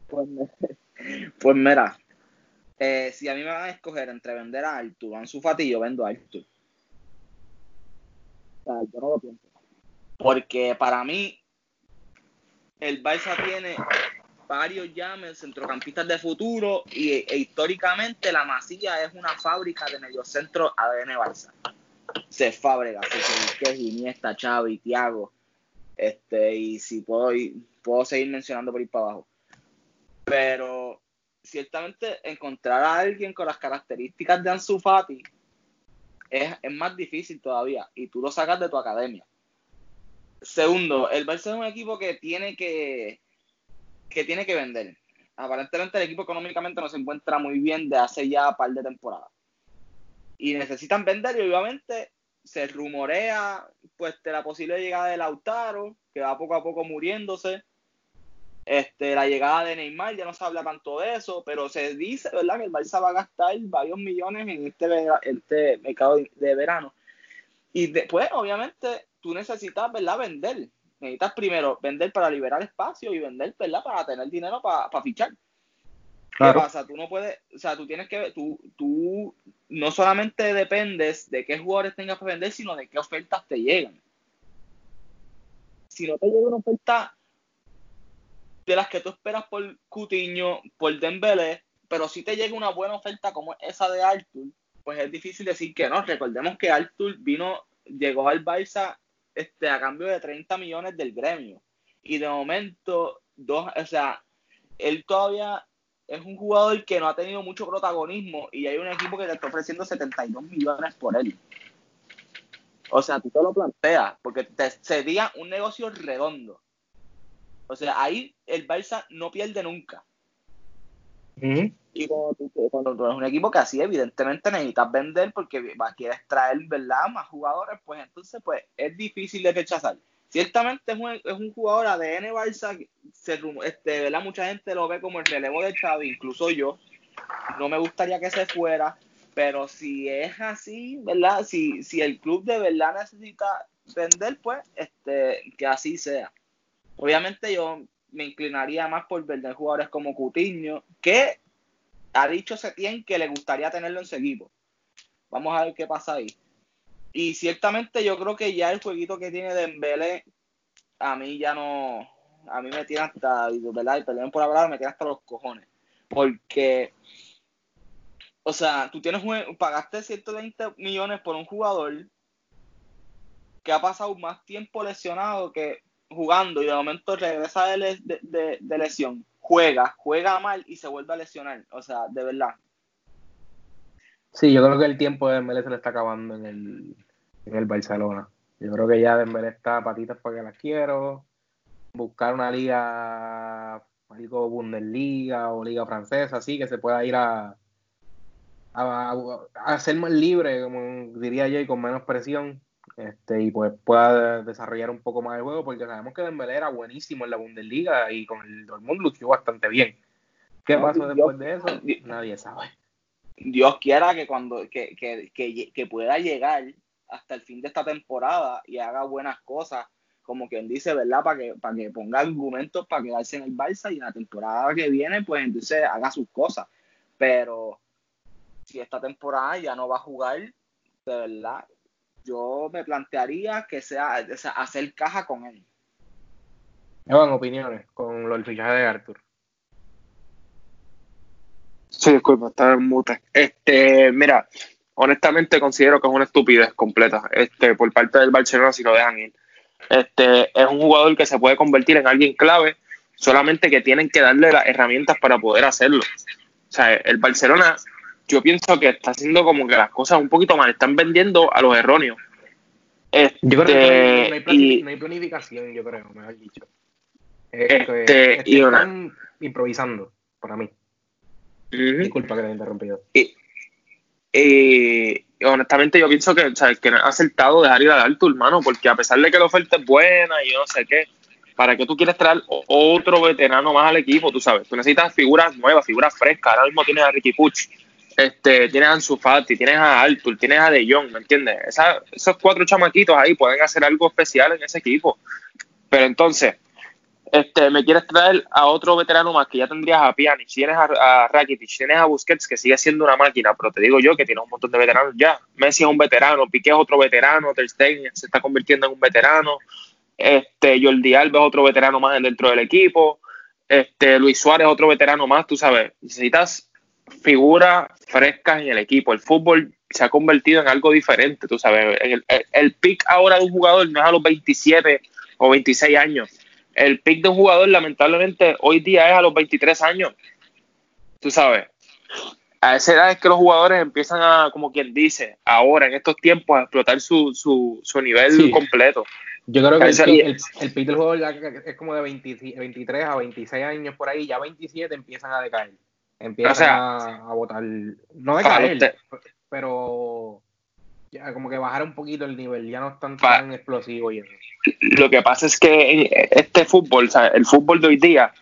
Pues, (laughs) pues mira, eh, si a mí me van a escoger entre vender a Artur o a Fati, yo vendo a Artur. O no lo pienso. Porque para mí, el Barça tiene varios llames, centrocampistas de futuro y e, históricamente la Masía es una fábrica de mediocentro ADN Barça. Se fábrica, se es Iniesta, Xavi, Thiago, este, y si puedo, puedo seguir mencionando por ir para abajo. Pero ciertamente encontrar a alguien con las características de Ansu Fati es, es más difícil todavía y tú lo sacas de tu academia. Segundo, el Barça es un equipo que tiene que, que tiene que vender. Aparentemente el equipo económicamente no se encuentra muy bien de hace ya un par de temporadas. Y necesitan vender y obviamente se rumorea pues la posible llegada de Lautaro, que va poco a poco muriéndose. Este, la llegada de Neymar, ya no se habla tanto de eso, pero se dice, ¿verdad?, que el Barça va a gastar varios millones en este, este mercado de verano. Y después, obviamente, tú necesitas, ¿verdad? Vender. Necesitas primero vender para liberar espacio y vender, ¿verdad? Para tener dinero para, fichar. ¿Qué pasa? Tú no puedes, o sea, tú tienes que, tú, tú no solamente dependes de qué jugadores tengas para vender, sino de qué ofertas te llegan. Si no te llega una oferta de las que tú esperas por Cutiño, por Dembélé, pero si te llega una buena oferta como esa de Arthur, pues es difícil decir que no. Recordemos que Arthur vino, llegó al Barça este, a cambio de 30 millones del gremio. Y de momento, dos, o sea, él todavía es un jugador que no ha tenido mucho protagonismo y hay un equipo que le está ofreciendo 72 millones por él. O sea, tú te lo planteas, porque te, sería un negocio redondo. O sea, ahí el Barça no pierde nunca. Y cuando tú, cuando tú, eres un equipo que así evidentemente necesitas vender porque quieres traer ¿verdad? más jugadores, pues entonces pues es difícil de rechazar. Ciertamente es un, es un jugador ADN Barça, se, este, ¿verdad? mucha gente lo ve como el relevo de Xavi, incluso yo. No me gustaría que se fuera, pero si es así, ¿verdad? Si, si el club de verdad necesita vender, pues este, que así sea. Obviamente yo me inclinaría más por vender jugadores como Cutiño, que ha dicho Setien que le gustaría tenerlo en su equipo. Vamos a ver qué pasa ahí. Y ciertamente yo creo que ya el jueguito que tiene Dembélé a mí ya no a mí me tiene hasta y perdón por hablar me tiene hasta los cojones porque o sea tú tienes pagaste 120 millones por un jugador que ha pasado más tiempo lesionado que jugando y de momento regresa de, lesión, juega, juega mal y se vuelve a lesionar. O sea, de verdad. Sí, yo creo que el tiempo de Dembélé se le está acabando en el, en el Barcelona. Yo creo que ya Dembélé está patitas porque las quiero. Buscar una liga, algo Bundesliga o liga francesa, así que se pueda ir a, a, ser más libre, como diría yo, y con menos presión, este, y pues pueda desarrollar un poco más el juego, porque sabemos que Dembélé era buenísimo en la Bundesliga y con el Dortmund lució bastante bien. ¿Qué pasó después de eso? Nadie sabe. Dios quiera que cuando que, que, que, pueda llegar hasta el fin de esta temporada y haga buenas cosas, como quien dice, ¿verdad? Para que, para que ponga argumentos para quedarse en el Barça y en la temporada que viene, pues entonces haga sus cosas. Pero si esta temporada ya no va a jugar, de verdad, yo me plantearía que sea, hacer caja con él. Evan, opiniones con lo del fichaje de Arthur. Sí, disculpa, estaba en mute. Este, mira, honestamente considero que es una estupidez completa este, por parte del Barcelona si lo dejan ir. Este, es un jugador que se puede convertir en alguien clave, solamente que tienen que darle las herramientas para poder hacerlo. O sea, el Barcelona yo pienso que está haciendo como que las cosas un poquito mal, están vendiendo a los erróneos. yo creo que no hay, este, planificación, yo creo, mejor dicho. Este, y están improvisando, para mí. Disculpa que te he interrumpido. Y, honestamente yo pienso que, o que no es acertado dejar ir a tu hermano, porque a pesar de que la oferta es buena y yo no sé qué, ¿para qué tú quieres traer otro veterano más al equipo? Tú sabes, tú necesitas figuras nuevas, figuras frescas. Ahora mismo tienes a Ricky Puch, este, tienes a Ansu tienes a Arthur, tienes a De Jong, ¿me entiendes? esos cuatro chamaquitos ahí pueden hacer algo especial en ese equipo. Pero entonces, este, me quieres traer a otro veterano más que ya tendrías a Pjanic, tienes a, a Rakitic, tienes a Busquets que sigue siendo una máquina, pero te digo yo que tiene un montón de veteranos ya. Messi es un veterano, Piqué es otro veterano, Ter Stegen se está convirtiendo en un veterano, este, Jordi Alba es otro veterano más dentro del equipo, este, Luis Suárez es otro veterano más, tú sabes, necesitas figuras frescas en el equipo. El fútbol se ha convertido en algo diferente, tú sabes. El, el, pick ahora de un jugador no es a los 27 o 26 años. El pick de un jugador, lamentablemente, hoy día es a los 23 años. Tú sabes. A esa edad es que los jugadores empiezan a, como quien dice, ahora en estos tiempos a explotar su, su, su nivel completo. Yo creo que el, el, pick del jugador es como de 23 a 26 años por ahí, ya 27 empiezan a decaer empiezan a, votar, no de caer, pero ya como que bajar un poquito el nivel, ya no están tan explosivos y eso. Lo que pasa es que este fútbol, el fútbol de hoy día,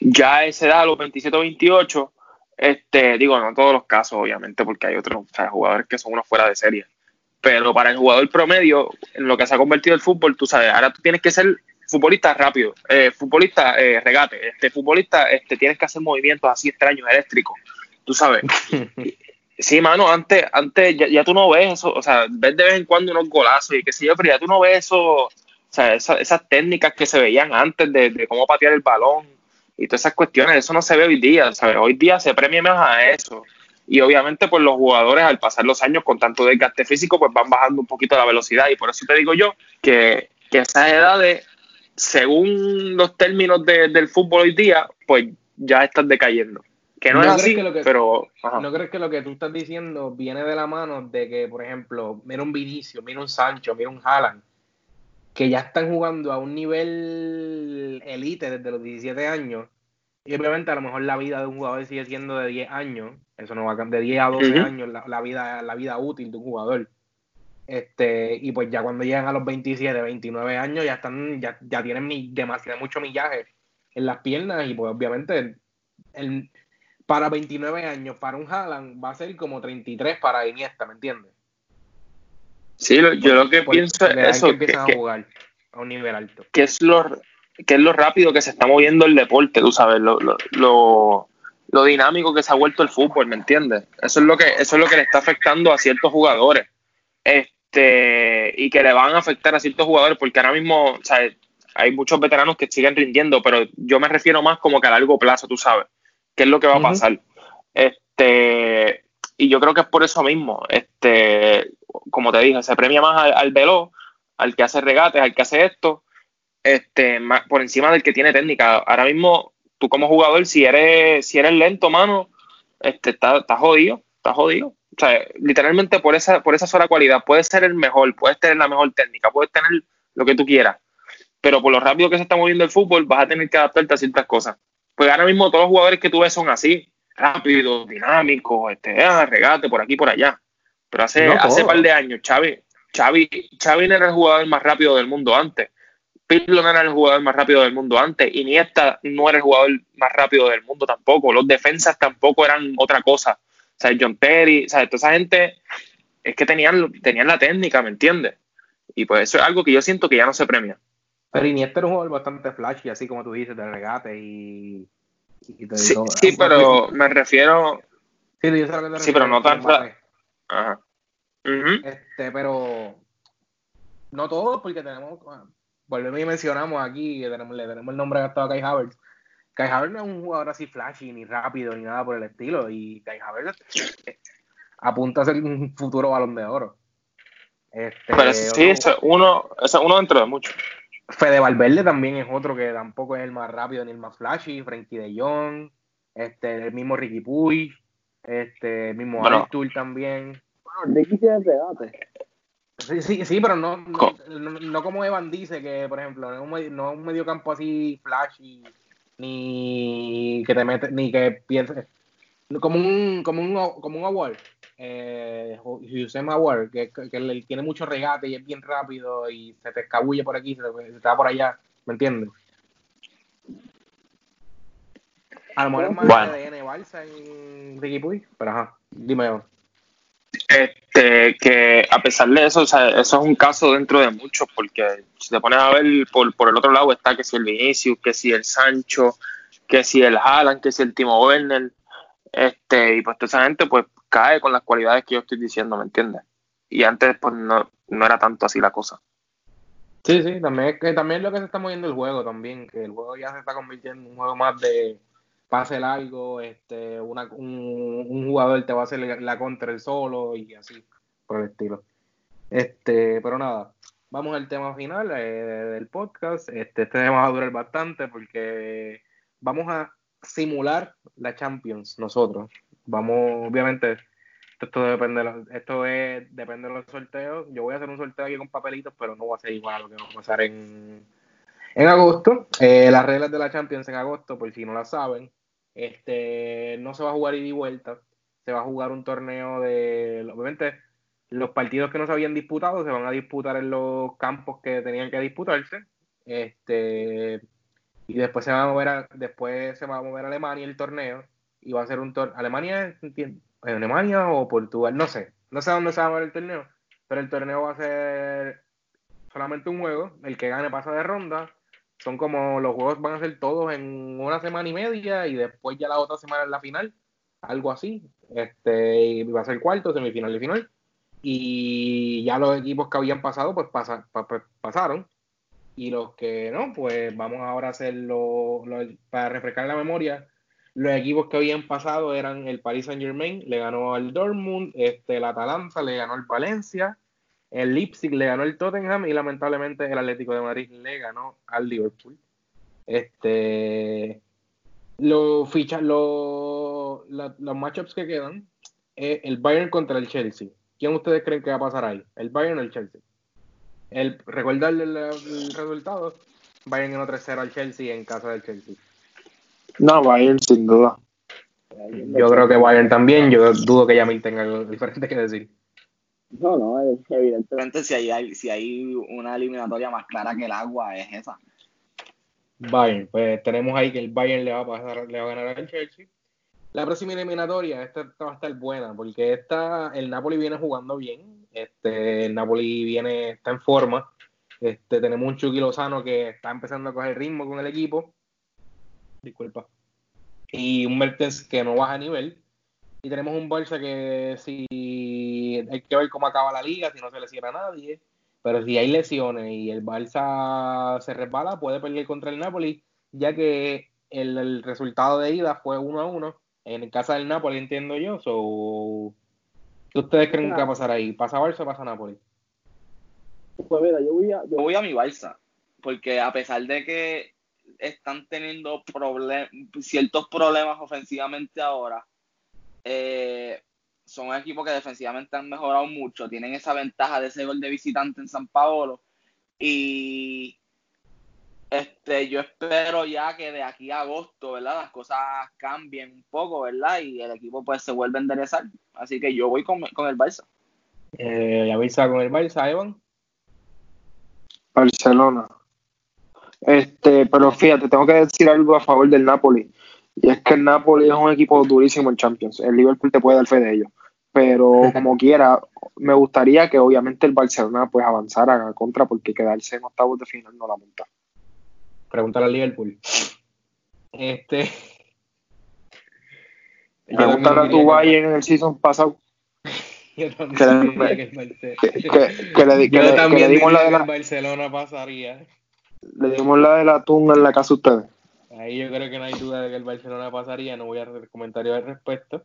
ya se da a los 27 o 28, este, digo, no en todos los casos, obviamente, porque hay otros jugadores que son unos fuera de serie. Pero para el jugador promedio, en lo que se ha convertido el fútbol, tú sabes, ahora tú tienes que ser futbolista rápido, eh, futbolista eh, regate, este futbolista este tienes que hacer movimientos así extraños, eléctricos, tú sabes. (laughs) sí, mano, antes, antes ya, tú no ves eso, o sea, ves de vez en cuando unos golazos y qué sé yo, pero ya tú no ves eso, o sea, esas técnicas que se veían antes de, cómo patear el balón y todas esas cuestiones, eso no se ve hoy día, ¿sabes? Hoy día se premia más a eso. Y obviamente, pues los jugadores al pasar los años con tanto desgaste físico, pues van bajando un poquito la velocidad. Y por eso te digo yo que, que esas edades según los términos del fútbol hoy día, pues ya estás decayendo. Que no, es así, pero... ¿No crees que lo que tú estás diciendo viene de la mano de que, por ejemplo, mira un Vinicio, mira un Sancho, mira un Haaland, que ya están jugando a un nivel elite desde los 17 años, y obviamente a lo mejor la vida de un jugador sigue siendo de 10 años, eso no va a cambiar, de 10 a 12 años la, vida, la vida útil de un jugador. Este, y pues ya cuando llegan a los 27, 29 años, ya están, ya, ya tienen demasiado mucho millaje en las piernas, y pues obviamente el, para 29 años, para un Haaland, va a ser como 33 para Iniesta, ¿me entiendes? Sí, yo lo que pienso es eso. Que empiezan a jugar a un nivel alto. Que es lo, que es lo rápido que se está moviendo el deporte, tú sabes, lo, lo, lo, lo dinámico que se ha vuelto el fútbol, ¿me entiendes? Eso es lo que, eso es lo que le está afectando a ciertos jugadores. Este, este, y que le van a afectar a ciertos jugadores, porque ahora mismo o sea, hay muchos veteranos que siguen rindiendo, pero yo me refiero más como que a largo plazo, tú sabes, qué es lo que va a pasar. Este, y yo creo que es por eso mismo, este, como te dije, se premia más al, al veloz, al que hace regates, al que hace esto, este, por encima del que tiene técnica. Ahora mismo, tú como jugador, si eres, si eres lento, mano, este, estás está jodido, estás jodido o sea, literalmente por esa, por esa sola cualidad, puedes ser el mejor, puedes tener la mejor técnica, puedes tener lo que tú quieras, pero por lo rápido que se está moviendo el fútbol, vas a tener que adaptarte a ciertas cosas. Pues ahora mismo todos los jugadores que tú ves son así. rápido, dinámico, este, ah, regate por aquí por allá. Pero hace, hace par de años, Xavi, Xavi, Xavi era el jugador más rápido del mundo antes. Pirlo no era el jugador más rápido del mundo antes. Iniesta no era el jugador más rápido del mundo tampoco. Los defensas tampoco eran otra cosa. O sea, John Terry, o sea, toda esa gente es que tenían, tenían la técnica, ¿me entiendes? Y pues eso es algo que yo siento que ya no se premia. Pero Iniesta era un jugador bastante flashy, así como tú dices, de regate y... sí, sí pero me refiero... Sí, sí pero no tan... Ajá. Este, pero no todos, porque tenemos, volvemos y mencionamos aquí, tenemos, le tenemos el nombre gastado a Kai Havertz. Kai Havertz no es un jugador así flashy, ni rápido, ni nada por el estilo, y Kai Havertz apunta a ser un futuro balón de oro. Este, pero sí, eso, uno, eso uno dentro de mucho. Fede Valverde también es otro que tampoco es el más rápido ni el más flashy, Frankie de Jong, este, el mismo Ricky Puy, este, el mismo bueno, también. Ricky tiene regate. Sí, sí, sí, pero no, no, no, como Evan dice, que por ejemplo, no es un, medio, no un medio campo así flashy, ni que te mete, ni que piense, como un, como un, como un award, eh, Hussein Award, que, que, tiene mucho regate y es bien rápido y se te escabulle por aquí, se te, se te va por allá, ¿me entiendes? A lo mejor es más bueno. ADN Balsa en Ricky Puy, pero ajá, dime. Este, que a pesar de eso, o sea, eso es un caso dentro de muchos, porque si te pones a ver por, por el otro lado está que si el Vinicius, que si el Sancho, que si el Haaland, que si el Timo Werner, este, y pues toda esa gente pues cae con las cualidades que yo estoy diciendo, ¿me entiendes? Y antes pues no, no era tanto así la cosa. Sí, sí, también es que también lo que se está moviendo el juego también, que el juego ya se está convirtiendo en un juego más de pase largo, este, una, un, un, jugador te va a hacer la contra el solo y así, por el estilo. Este, pero nada, vamos al tema final eh, del podcast. Este, este tema va a durar bastante porque vamos a simular la Champions nosotros. Vamos, obviamente, esto depende de los, esto es, depende de los sorteos. Yo voy a hacer un sorteo aquí con papelitos, pero no va a ser igual a lo que va a pasar en, en agosto. Eh, las reglas de la Champions en agosto, por si no la saben, este, no se va a jugar ida y vuelta, se va a jugar un torneo de, obviamente, los partidos que no se habían disputado se van a disputar en los campos que tenían que disputarse, este, y después se va a mover, después se va a mover a Alemania el torneo, y va a ser un torneo, Alemania, en Alemania o Portugal, no sé, no sé dónde se va a mover el torneo, pero el torneo va a ser solamente un juego, el que gane pasa de ronda, son como los juegos van a ser todos en una semana y media y después ya la otra semana en la final, algo así. Este, y va a ser cuarto, semifinal y final. Y ya los equipos que habían pasado, pues pasaron. Y los que no, pues vamos ahora a hacerlo, para refrescar la memoria. Los equipos que habían pasado eran el Paris Saint Germain, le ganó al Dortmund, este, el Atalanta le ganó al Valencia, el Leipzig le ganó el Tottenham y lamentablemente el Atlético de Madrid le ganó al Liverpool. Este, los fichas, los, los matchups que quedan, es el Bayern contra el Chelsea. ¿Quién ustedes creen que va a pasar ahí? ¿El Bayern o el Chelsea? El, recuerdarle el, el, resultado, Bayern ganó 3-0 al Chelsea en casa del Chelsea. No, Bayern sin duda. Yo creo que Bayern también, yo dudo que Yamil tenga algo diferente que decir. No, no, evidentemente si hay, si hay una eliminatoria más clara que el agua es esa. Bayern, pues tenemos ahí que el Bayern le va a pasar, le va a ganar al Chelsea. La próxima eliminatoria, esta, va a estar buena, porque esta, el Napoli viene jugando bien, este, el Napoli viene, está en forma, este, tenemos un Chucky Lozano que está empezando a coger ritmo con el equipo, disculpa, y un Mertens que no baja a nivel, y tenemos un Barça que si hay que ver cómo acaba la liga, si no se le cierra a nadie. Pero si hay lesiones y el Barça se resbala, puede perder contra el Napoli, ya que el, resultado de ida fue 1 a 1 en casa del Napoli, entiendo yo. So, ¿Qué ustedes creen que va a pasar ahí? ¿Pasa Barça o pasa Napoli? Pues mira, yo voy a, yo voy a mi Barça, porque a pesar de que están teniendo ciertos problemas ofensivamente ahora, eh, son un equipo que defensivamente han mejorado mucho, tienen esa ventaja de ese gol de visitante en San Paolo y Este, yo espero ya que de aquí a agosto, ¿verdad? Las cosas cambien un poco, ¿verdad? Y el equipo pues se vuelve a enderezar. Así que yo voy con, con el Barça. Eh, avisa con el Barça, Evan. Barcelona. Este, pero fíjate, tengo que decir algo a favor del Napoli. Y es que el Napoli es un equipo durísimo en Champions. El Liverpool te puede dar fe de ello. Pero (laughs) como quiera, me gustaría que obviamente el Barcelona pues avanzara a contra porque quedarse en octavos de final no la monta. Preguntar al Liverpool. Este. Preguntar a tu Valle en el season pasado. (laughs) Yo también que, (laughs) que, que, que, le, Yo también le dimos la de la, Barcelona pasaría. Le dimos la de la tunga en la casa a ustedes. Ahí yo creo que no hay duda de que el Barcelona pasaría, no voy a hacer comentarios al respecto.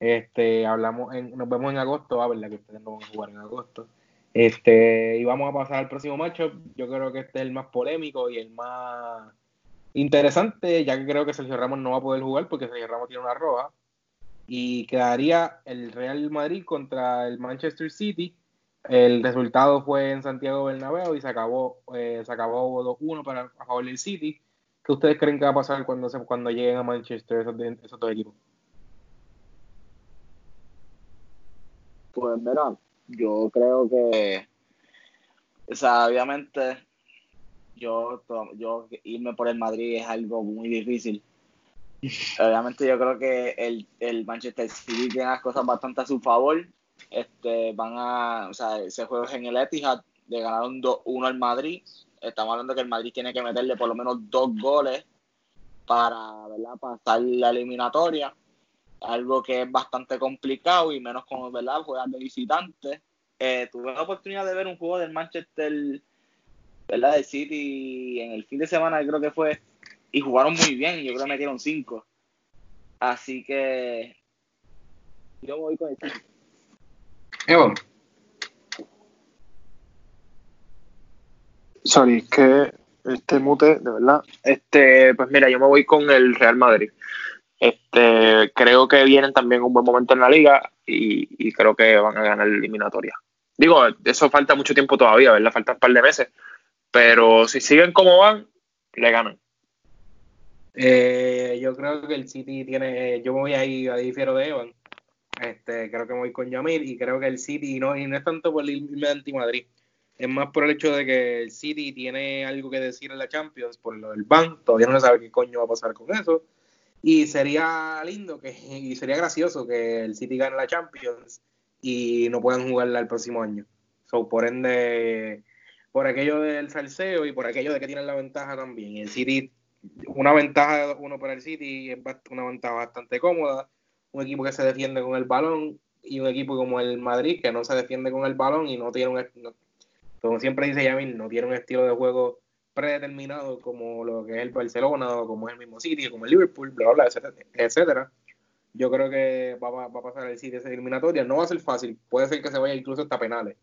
Este, hablamos en, nos vemos en agosto, a verdad que ustedes no van a jugar en agosto. Este, y vamos a pasar al próximo macho. Yo creo que este es el más polémico y el más interesante, ya que creo que Sergio Ramos no va a poder jugar porque Sergio Ramos tiene una roja. Y quedaría el Real Madrid contra el Manchester City. El resultado fue en Santiago Bernabéu y se acabó, eh, se acabó 2-1 para a favor del City. ¿Qué ustedes creen que va a pasar cuando, se, cuando lleguen a Manchester esos, esos dos equipos? Pues mira, yo creo que, o sea, obviamente, yo, yo irme por el Madrid es algo muy difícil. (laughs) Obviamente yo creo que el, el Manchester City tiene las cosas bastante a su favor. Este, van a, o sea, ese juego es en el Etihad, le ganaron 2-1 al Madrid. Estamos hablando que el Madrid tiene que meterle por lo menos dos goles para ¿verdad? pasar la eliminatoria algo que es bastante complicado y menos como verdad juegan de visitante. Eh, tuve la oportunidad de ver un juego del Manchester, ¿verdad? De City en el fin de semana, creo que fue, y jugaron muy bien. Yo creo que metieron cinco. Así que yo voy con el City. Evan. Sorry, que este mute, de verdad. Este, pues mira, yo me voy con el Real Madrid. Este, creo que vienen también un buen momento en la liga y, creo que van a ganar la eliminatoria. Digo, eso falta mucho tiempo todavía, ¿verdad? Faltan un par de meses. Pero si siguen como van, le ganan. Eh, yo creo que el City tiene. Yo me voy ahí a difiero de Evan. Este, creo que me voy con Yamil y creo que el City no, y no es tanto por irme anti-Madrid. Es más por el hecho de que el City tiene algo que decir en la Champions por lo del ban. Todavía no se sabe qué coño va a pasar con eso. Y sería lindo que, (laughs) y sería gracioso que el City gane la Champions y no puedan jugarla el próximo año. So, por ende, por aquello del salseo y por aquello de que tienen la ventaja también. El City, una ventaja uno para el City es una ventaja bastante cómoda. Un equipo que se defiende con el balón y un equipo como el Madrid que no se defiende con el balón y no tiene un, como siempre dice Yamil, no tiene un estilo de juego predeterminado como lo que es el Barcelona o como es el mismo City, como el Liverpool, bla, bla, etcétera, etcétera. Yo creo que va, va, a pasar el City esa eliminatoria. No va a ser fácil, puede ser que se vaya incluso hasta penales,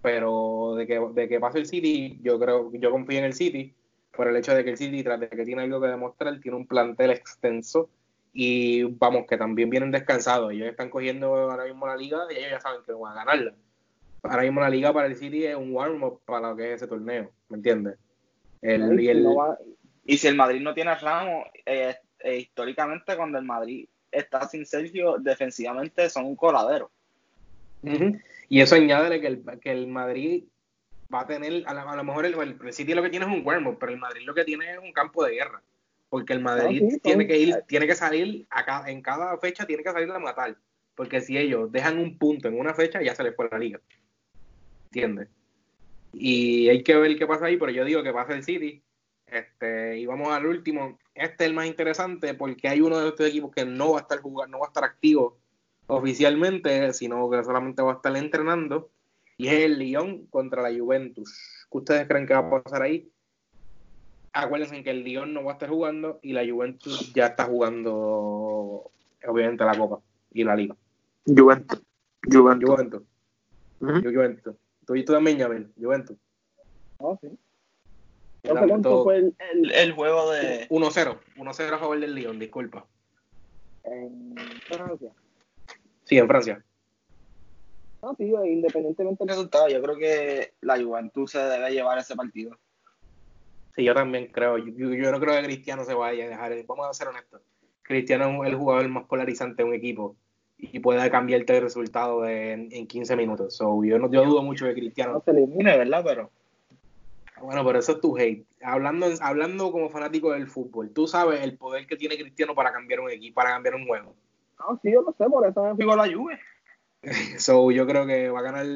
pero de que, de que pase el City, yo creo, yo confío en el City por el hecho de que el City, tras de que tiene algo que demostrar, tiene un plantel extenso y vamos, que también vienen descansados. Ellos están cogiendo ahora mismo la liga y ellos ya saben que van a ganarla. Ahora mismo la liga para el City es un warm-up para lo que es ese torneo, ¿me entiendes? Y, si el Madrid no tiene a Ramos, eh, eh, históricamente cuando el Madrid está sin Sergio, defensivamente son un coladero. Y eso añade que el, que el Madrid va a tener, a, lo mejor el, el, City lo que tiene es un warm pero el Madrid lo que tiene es un campo de guerra. Porque el Madrid ah, tiene que ir, tiene que salir acá, en cada fecha tiene que salir a matar. Porque si ellos dejan un punto en una fecha, ya se les fue la liga. ¿Entiendes? Y hay que ver qué pasa ahí, pero yo digo que pasa el City. Este, y vamos al último. Este es el más interesante porque hay uno de estos equipos que no va a estar jugando, no va a estar activo oficialmente, sino que solamente va a estar entrenando. Y es el Lyon contra la Juventus. ¿Qué ustedes creen que va a pasar ahí? Acuérdense que el Lyon no va a estar jugando y la Juventus ya está jugando, obviamente, la Copa y la Liga. Juventus. Juventus. Juventus. Juventus. Tú y tú también, Yamel, Juventus. Oh, sí. No sé cuánto fue el, el, el, juego de. 1-0. 1-0 a favor del Lyon, disculpa. En Francia. Sí, en Francia. No, tío, independientemente del resultado, yo creo que la Juventus se debe llevar ese partido. Sí, yo también creo. Yo, no creo que Cristiano se vaya a dejar. Vamos a ser honestos. Cristiano es el jugador más polarizante de un equipo y puede cambiarte el resultado en, 15 minutos. yo, no, yo dudo mucho de Cristiano. No se elimine, ¿verdad? Pero. Bueno, pero eso es tu hate. Hablando, hablando como fanático del fútbol, tú sabes el poder que tiene Cristiano para cambiar un equipo, para cambiar un juego. No, sí, yo lo sé, por eso me fijo la Juve. (laughs) so, yo creo que va a ganar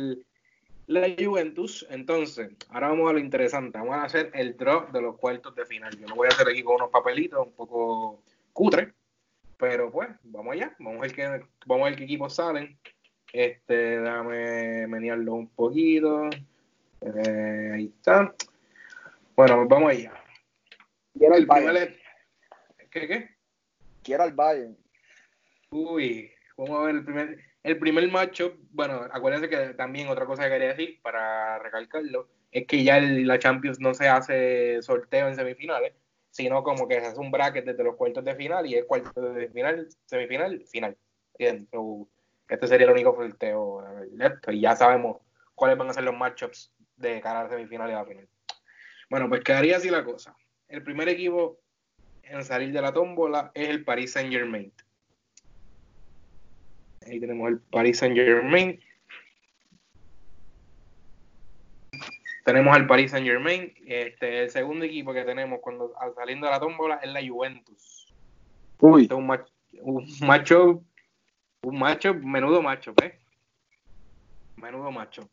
la Juventus. Entonces, ahora vamos a lo interesante. Vamos a hacer el drop de los cuartos de final. Yo lo voy a hacer aquí con unos papelitos un poco cutre. Pero pues, vamos allá. Vamos a ver qué, vamos a ver qué equipos salen. Este, déjame menearlo un poquito. Eh, ahí está. Bueno, pues vamos allá. Quiero el, Bayern. ¿Qué, qué? Quiero al Bayern. Uy, vamos a ver el primer, el primer macho. Bueno, acuérdense que también otra cosa que quería decir para recalcarlo es que ya la Champions no se hace sorteo en semifinales, sino como que se hace un bracket desde los cuartos de final y el cuarto de final, semifinal, final. Bien, este sería el único sorteo y ya sabemos cuáles van a ser los matchups de cara a la semifinal y a la final. Bueno, pues quedaría así la cosa. El primer equipo en salir de la tómbola es el Paris Saint Germain. Ahí tenemos el Paris Saint Germain. Tenemos al Paris Saint Germain. Este, el segundo equipo que tenemos cuando saliendo de la tómbola es la Juventus. Uy. Este es un, macho, un macho, menudo macho, ¿ves? Menudo macho.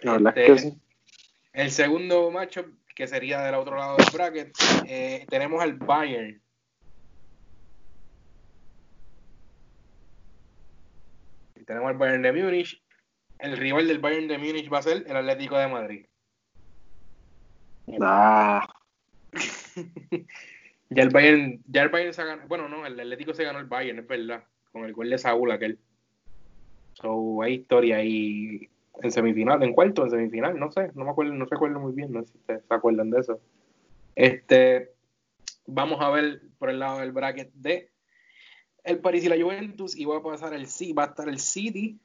Este, el segundo macho que sería del otro lado del bracket, eh, tenemos al Bayern. tenemos al Bayern de Múnich. El rival del Bayern de Múnich va a ser el Atlético de Madrid. Ah. (laughs) ya el Bayern, ya el Bayern se ganó, bueno, no, el Atlético se ganó el Bayern, es verdad, con el gol de Saúl aquel. So, hay historia ahí en semifinal, en cuarto, en semifinal, no sé, no me acuerdo, no recuerdo muy bien, no sé si ustedes se acuerdan de eso. Este, vamos a ver por el lado del bracket de el París y la Juventus y va a pasar el sí, va a estar el City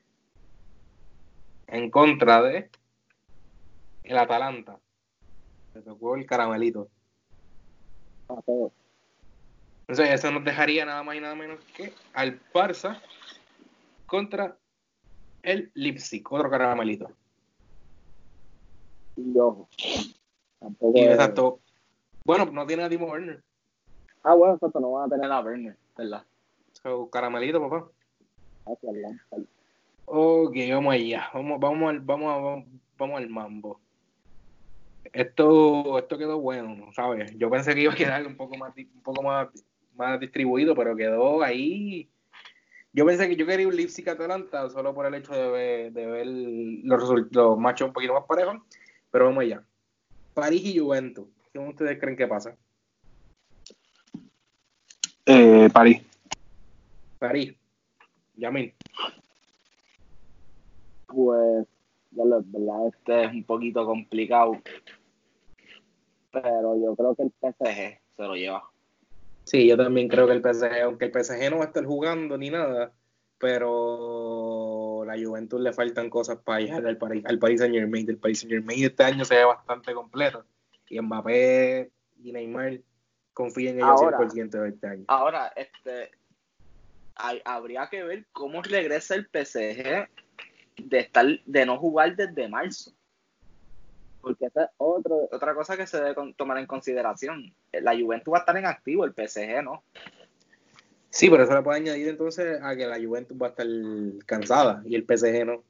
en contra de el Atalanta. Se tocó el caramelito. Entonces, eso nos dejaría nada más y nada menos que al Barça contra el Leipzig, otro caramelito. Yo. Tampoco y exacto. Bueno, no tiene a Timo Werner. Ah, bueno, exacto, no van a tener a Werner, ¿verdad? So, caramelito, papá. Ok, vamos allá. Vamos, vamos, al, vamos, vamos, al mambo. Esto, esto quedó bueno, ¿sabes? Yo pensé que iba a quedar un poco más, un poco más, más distribuido, pero quedó ahí yo pensé que yo quería un Leipzig Atalanta solo por el hecho de ver, de ver los, los machos un poquito más parejos, pero vamos allá. París y Juventus, ¿qué ustedes creen que pasa? Eh, París. París. Yamil. Pues, la verdad, este es un poquito complicado. Pero yo creo que el PSG se lo lleva. Sí, yo también creo que el PSG, aunque el PSG no va a estar jugando ni nada, pero la Juventus le faltan cosas para llegar al, Paris, al Paris Saint Germain. El Paris Saint Germain este año se ve bastante completo. Y Mbappé y Neymar confían en ellos ahora, 100% de este año. Ahora, este, habría que ver cómo regresa el PSG de estar de no jugar desde marzo. Porque esa es otro, otra cosa que se debe tomar en consideración. La Juventus va a estar en activo, el PSG no. Sí, pero eso le puede añadir entonces a que la Juventus va a estar cansada y el PSG no.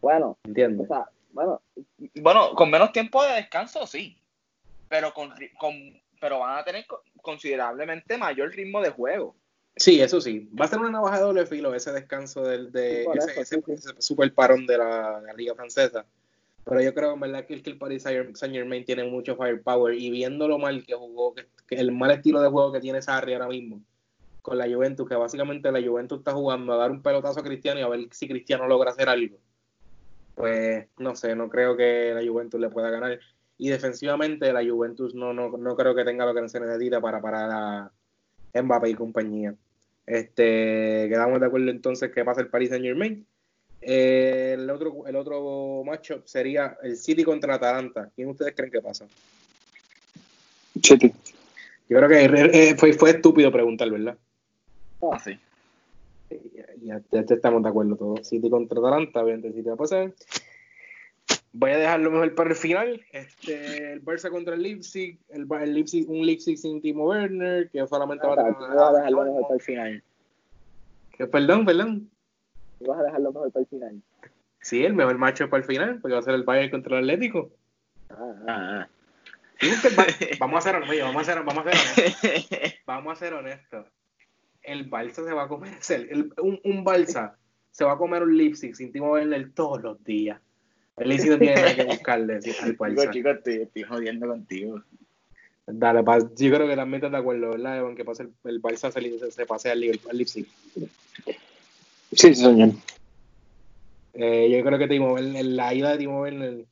Bueno, entiendo. bueno, bueno, con menos tiempo de descanso sí, pero con, con pero van a tener considerablemente mayor ritmo de juego. Sí, eso sí. Va a ser una navaja de doble filo ese descanso del, de ese, super parón de la, de la, Liga Francesa. Pero yo creo en verdad que el, que el Paris Saint Germain tiene mucho firepower y viendo lo mal que jugó, que, el mal estilo de juego que tiene Sarri ahora mismo con la Juventus, que básicamente la Juventus está jugando a dar un pelotazo a Cristiano y a ver si Cristiano logra hacer algo. Pues no sé, no creo que la Juventus le pueda ganar. Y defensivamente la Juventus no, no, no creo que tenga lo que se necesita para parar a Mbappé y compañía. Este, quedamos de acuerdo entonces que pasa el Paris Saint Germain el otro, el otro matchup sería el City contra Atalanta. ¿Quién ustedes creen que pasa? City. Yo creo que eh, fue, fue estúpido preguntar, ¿verdad? Ah, sí. Ya, ya, estamos de acuerdo todos. City contra Atalanta, obviamente City va a pasar. Voy a dejarlo mejor para el final. Este, el Barça contra el Leipzig, el, el Leipzig, un Leipzig sin Timo Werner, que solamente va a tener. Voy a dejarlo mejor para el final. ¿Qué, perdón, perdón. Vas a dejarlo mejor para el final. Sí, el mejor macho para el final, porque va a ser el Bayern contra el Atlético. Ah, ah, ah. vamos a ser honestos, vamos a ser, vamos a ser honestos. (laughs) Vamos a ser honestos. El Balsa se va a comer, (laughs) el, un, un Balsa se va a comer un Leipzig sin Timo Werner todos los días. El Leipzig no tiene nada que buscarle al Balsa. Chicos, estoy, estoy jodiendo contigo. Dale, yo creo que también estás de acuerdo, ¿verdad, Evan? Que pase el, el Barça se, se, pase al, al Leipzig. Sí, señor. Eh, yo creo que Timo, en la ida de Timo Werner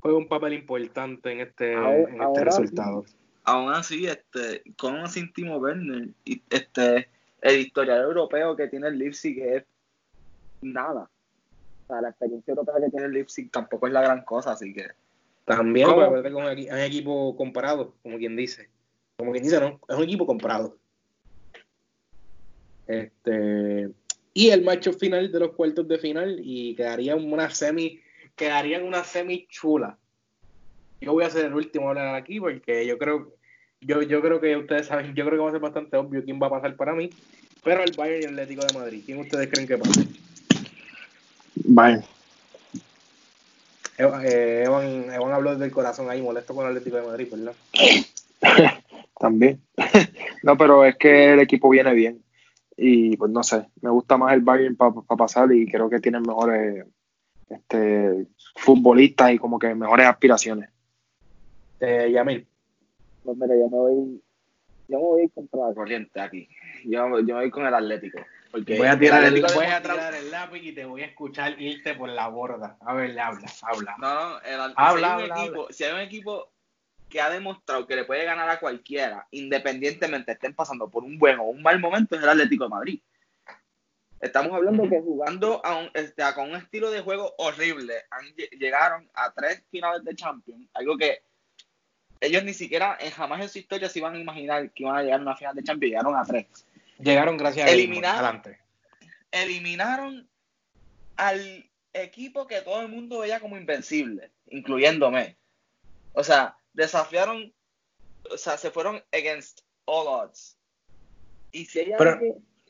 juega un papel importante en este, en este resultado. aún así, este, con sin Timo Werner, este, el historial europeo que tiene el Leipzig es nada. O sea, la experiencia europea que tiene el Leipzig tampoco es la gran cosa, así que. También, con un equipo comparado, como quien dice. Como quien dice, no, es un equipo comprado. Este y el macho final de los cuartos de final y quedaría una semi, quedarían una semi chula. Yo voy a ser el último a hablar aquí porque yo creo, yo, yo creo que ustedes saben, yo creo que va a ser bastante obvio quién va a pasar para mí, pero el Bayern y el Atlético de Madrid, ¿quién ustedes creen que pasa? Bayern. Eh, Evan, Evan habló del corazón ahí, molesto con el Atlético de Madrid, ¿verdad? (laughs) También. (laughs) no, pero es que el equipo viene bien y pues no sé, me gusta más el Bayern para pasar y creo que tienen mejores este, futbolistas y como que mejores aspiraciones. Eh, Yamil. Pues mira, yo me voy, yo me voy contra la corriente aquí. Yo, yo me voy con el Atlético. Porque voy a tirar, el, voy a tirar el lápiz y te voy a escuchar irte por la borda. A ver, habla, habla. No, no, el, habla, si, hay equipo, si hay un equipo que ha demostrado que le puede ganar a cualquiera, independientemente estén pasando por un buen o un mal momento, es el Atlético de Madrid. Estamos hablando que jugando a un, este, con un estilo de juego horrible, llegaron a tres finales de Champions, algo que ellos ni siquiera en, jamás en su historia se iban a imaginar que iban a llegar a una final de Champions, llegaron a tres. Llegaron gracias a eliminaron, eliminaron al equipo que todo el mundo veía como invencible, incluyéndome. O sea, desafiaron, o sea, se fueron against all odds. Y si hay,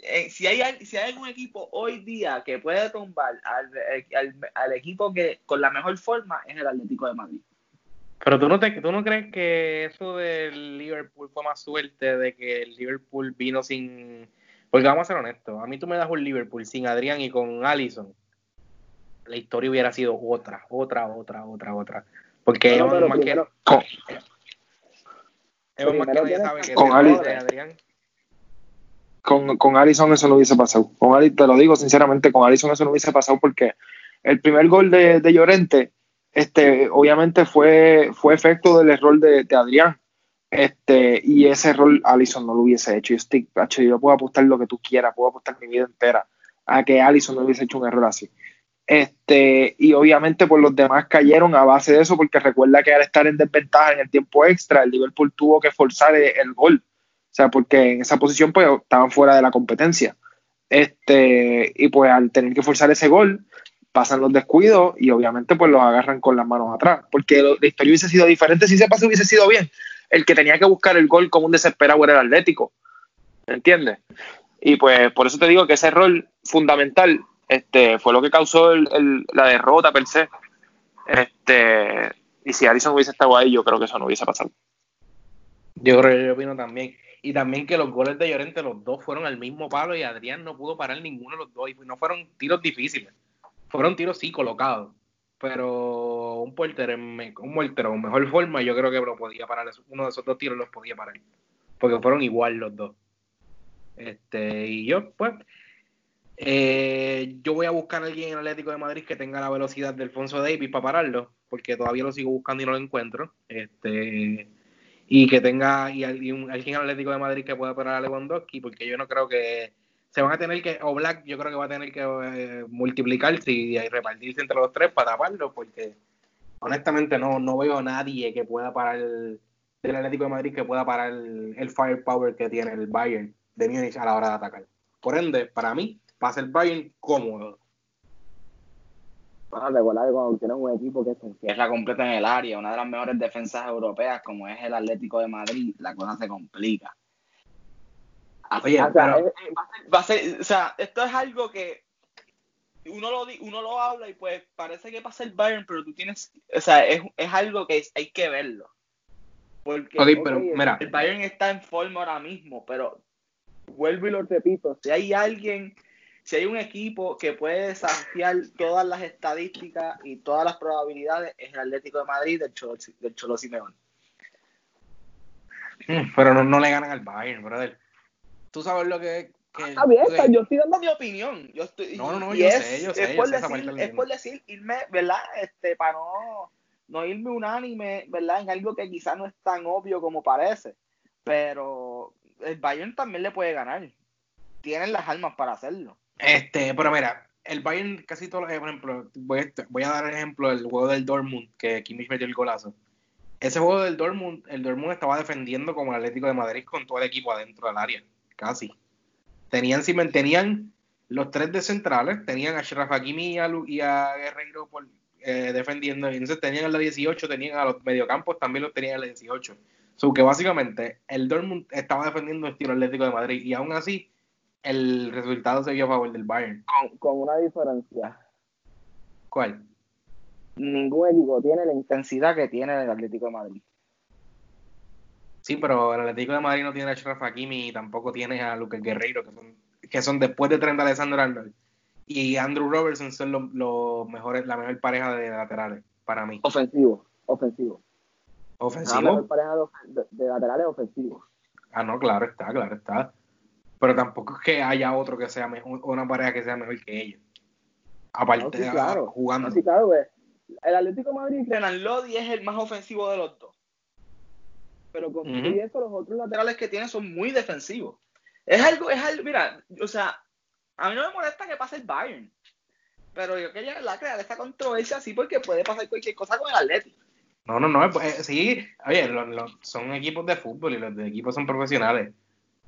eh, si hay, si hay algún equipo hoy día que puede tumbar al, al, equipo que con la mejor forma es el Atlético de Madrid. Pero tú no, te, tú no crees que eso del Liverpool fue más suerte de que el Liverpool vino sin... Porque vamos a ser honestos, a mí tú me das un Liverpool sin Adrián y con Allison. La historia hubiera sido otra, otra, otra, otra, otra. Porque no, más que, con, con, Adrián. Con, con Allison eso no hubiese pasado. Con Ali, te lo digo sinceramente, con Allison eso no hubiese pasado porque el primer gol de, de Llorente, este, obviamente fue, fue efecto del error de, de Adrián. Este, y ese error Allison no lo hubiese hecho. Yo, yo puedo apostar lo que tú quieras, puedo apostar mi vida entera a que Allison no hubiese hecho un error así. Este, y obviamente por pues, los demás cayeron a base de eso, porque recuerda que al estar en desventaja en el tiempo extra, el Liverpool tuvo que forzar el, gol. O sea, porque en esa posición pues estaban fuera de la competencia. Este, y pues al tener que forzar ese gol, pasan los descuidos y obviamente pues los agarran con las manos atrás. Porque la historia hubiese sido diferente si ese pase hubiese sido bien. El que tenía que buscar el gol como un desesperado era el Atlético. ¿Entiendes? Y pues por eso te digo que ese rol fundamental este, fue lo que causó la derrota per se. Este, y si Alison hubiese estado ahí, yo creo que eso no hubiese pasado. Yo creo que yo opino también. Y también que los goles de Llorente, los dos fueron al mismo palo y Adrián no pudo parar ninguno de los dos. Y no fueron tiros difíciles. Fueron tiros sí colocados. Pero un portero, un portero mejor forma, yo creo que lo podía parar. Uno de esos dos tiros los podía parar. Porque fueron igual los dos. Este, y yo, pues, eh, yo voy a buscar a alguien en Atlético de Madrid que tenga la velocidad de Alfonso Davis para pararlo, porque todavía lo sigo buscando y no lo encuentro. Este, y que tenga y alguien en Atlético de Madrid que pueda parar a Lewandowski, porque yo no creo que se van a tener que, o Black, yo creo que va a tener que eh, multiplicarse y, repartirse entre los tres para taparlo, porque honestamente no, no veo a nadie que pueda parar del Atlético de Madrid que pueda parar el, el firepower que tiene el Bayern de Múnich a la hora de atacar. Por ende, para mí, pasa el Bayern cómodo. Bueno, recuerda que cuando tienes un equipo que se encierra completo en el área, una de las mejores defensas europeas como es el Atlético de Madrid, la cosa se complica. Oye, o sea, pero- es- es- va a ser- va a ser- o sea, esto es algo que uno lo, uno lo habla y pues parece que pasa el Bayern, pero tú tienes, o sea, es, es algo que es- hay que verlo. Porque pero, mira. el Bayern está en forma ahora mismo, pero vuelvo y lo repito, si hay alguien, si hay un equipo que puede desafiar todas las estadísticas y todas las probabilidades, es el Atlético de Madrid del Cholo, del Cholo Simeone. Mm, Pero no, no le ganan al Bayern, brother. Tú sabes lo que. que Está bien, yo estoy dando mi opinión. Yo estoy, No, no, no, yo es, sé, yo sé, es yo por sé decir, es por decir, irme, ¿verdad? Este, para no, no irme unánime, ¿verdad? En algo que quizás no es tan obvio como parece. Pero el Bayern también le puede ganar. Tienen las armas para hacerlo. Este, pero mira, el Bayern casi todo, por ejemplo, voy a, voy a dar el ejemplo del juego del Dortmund, que Kimmich metió el golazo. Ese juego del Dortmund, el Dortmund estaba defendiendo como el Atlético de Madrid con todo el equipo adentro del área, casi. Tenían, si tenían los tres de centrales, tenían a Shraf Hakimi y a, Lu- y a Guerreiro por, eh, defendiendo, entonces tenían a la 18, tenían a los mediocampos, también los tenían a la 18. So que básicamente el Dortmund estaba defendiendo estilo Atlético de Madrid, y aún así el resultado se vio a favor del Bayern. Con, con una diferencia. ¿Cuál? Ningún equipo tiene la intensidad que tiene el Atlético de Madrid. Sí, pero el Atlético de Madrid no tiene a Shraf Hakimi y tampoco tiene a Lucas Guerreiro, que son, que son después de Trent Alexander-Arnold. Y Andrew Robertson son los, los mejores, la mejor pareja de laterales, para mí. Ofensivo, ofensivo. La Ofensivo. mejor pareja de- de laterales ofensivos. Ah, no, claro está, claro está. Pero tampoco es que haya otro que sea mejor, una pareja que sea mejor que ellos. Aparte, No, sí, claro. jugando. No, sí, claro, pues, el Atlético de Madrid, Renan Lodi es el más ofensivo de los dos. Pero con y Ujú. eso, los otros laterales que tiene son muy defensivos. Es algo, es algo, mira, o sea, a mí no me molesta que pase el Bayern. Pero yo quería ¿verdad? crear esta controversia así porque puede pasar cualquier cosa con el Atlético. No, no, no, eh, sí, oye, lo- lo- son equipos de fútbol y los de equipos son profesionales,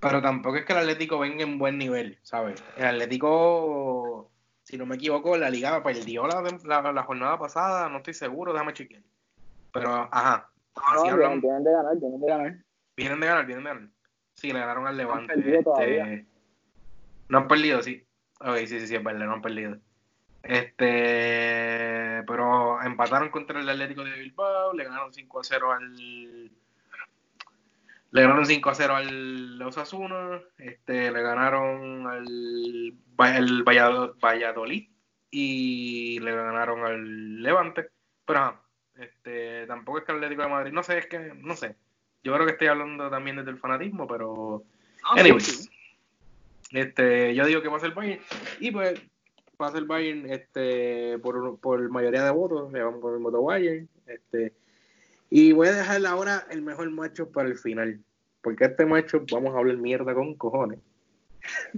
pero tampoco es que el Atlético venga en buen nivel, ¿sabes? El Atlético, si no me equivoco, la liga perdió la, la, la jornada pasada, no estoy seguro, déjame chequear. Pero, ajá, así hablamos. tienen de ganar, tienen de ganar. Vienen de ganar, vienen de ganar. Sí, le ganaron al Levante. perdido este. No han perdido, sí. Ok, sí, sí, sí, es verdad, no han perdido. Este, pero empataron contra el Atlético de Bilbao, le ganaron 5 a 0 al. Le ganaron 5 a 0 al Osasuna, este, le ganaron al el Vallado- Valladolid y le ganaron al Levante. Pero ajá, este, tampoco es que el Atlético de Madrid, no sé, es que, no sé. Yo creo que estoy hablando también desde el fanatismo, pero Anyways, este, yo digo que va a ser Bayern y pues va a ser Bayern este, por, por mayoría de votos, le vamos con el voto Bayern. Este, y voy a dejar ahora el mejor macho para el final, porque este macho vamos a hablar mierda con cojones.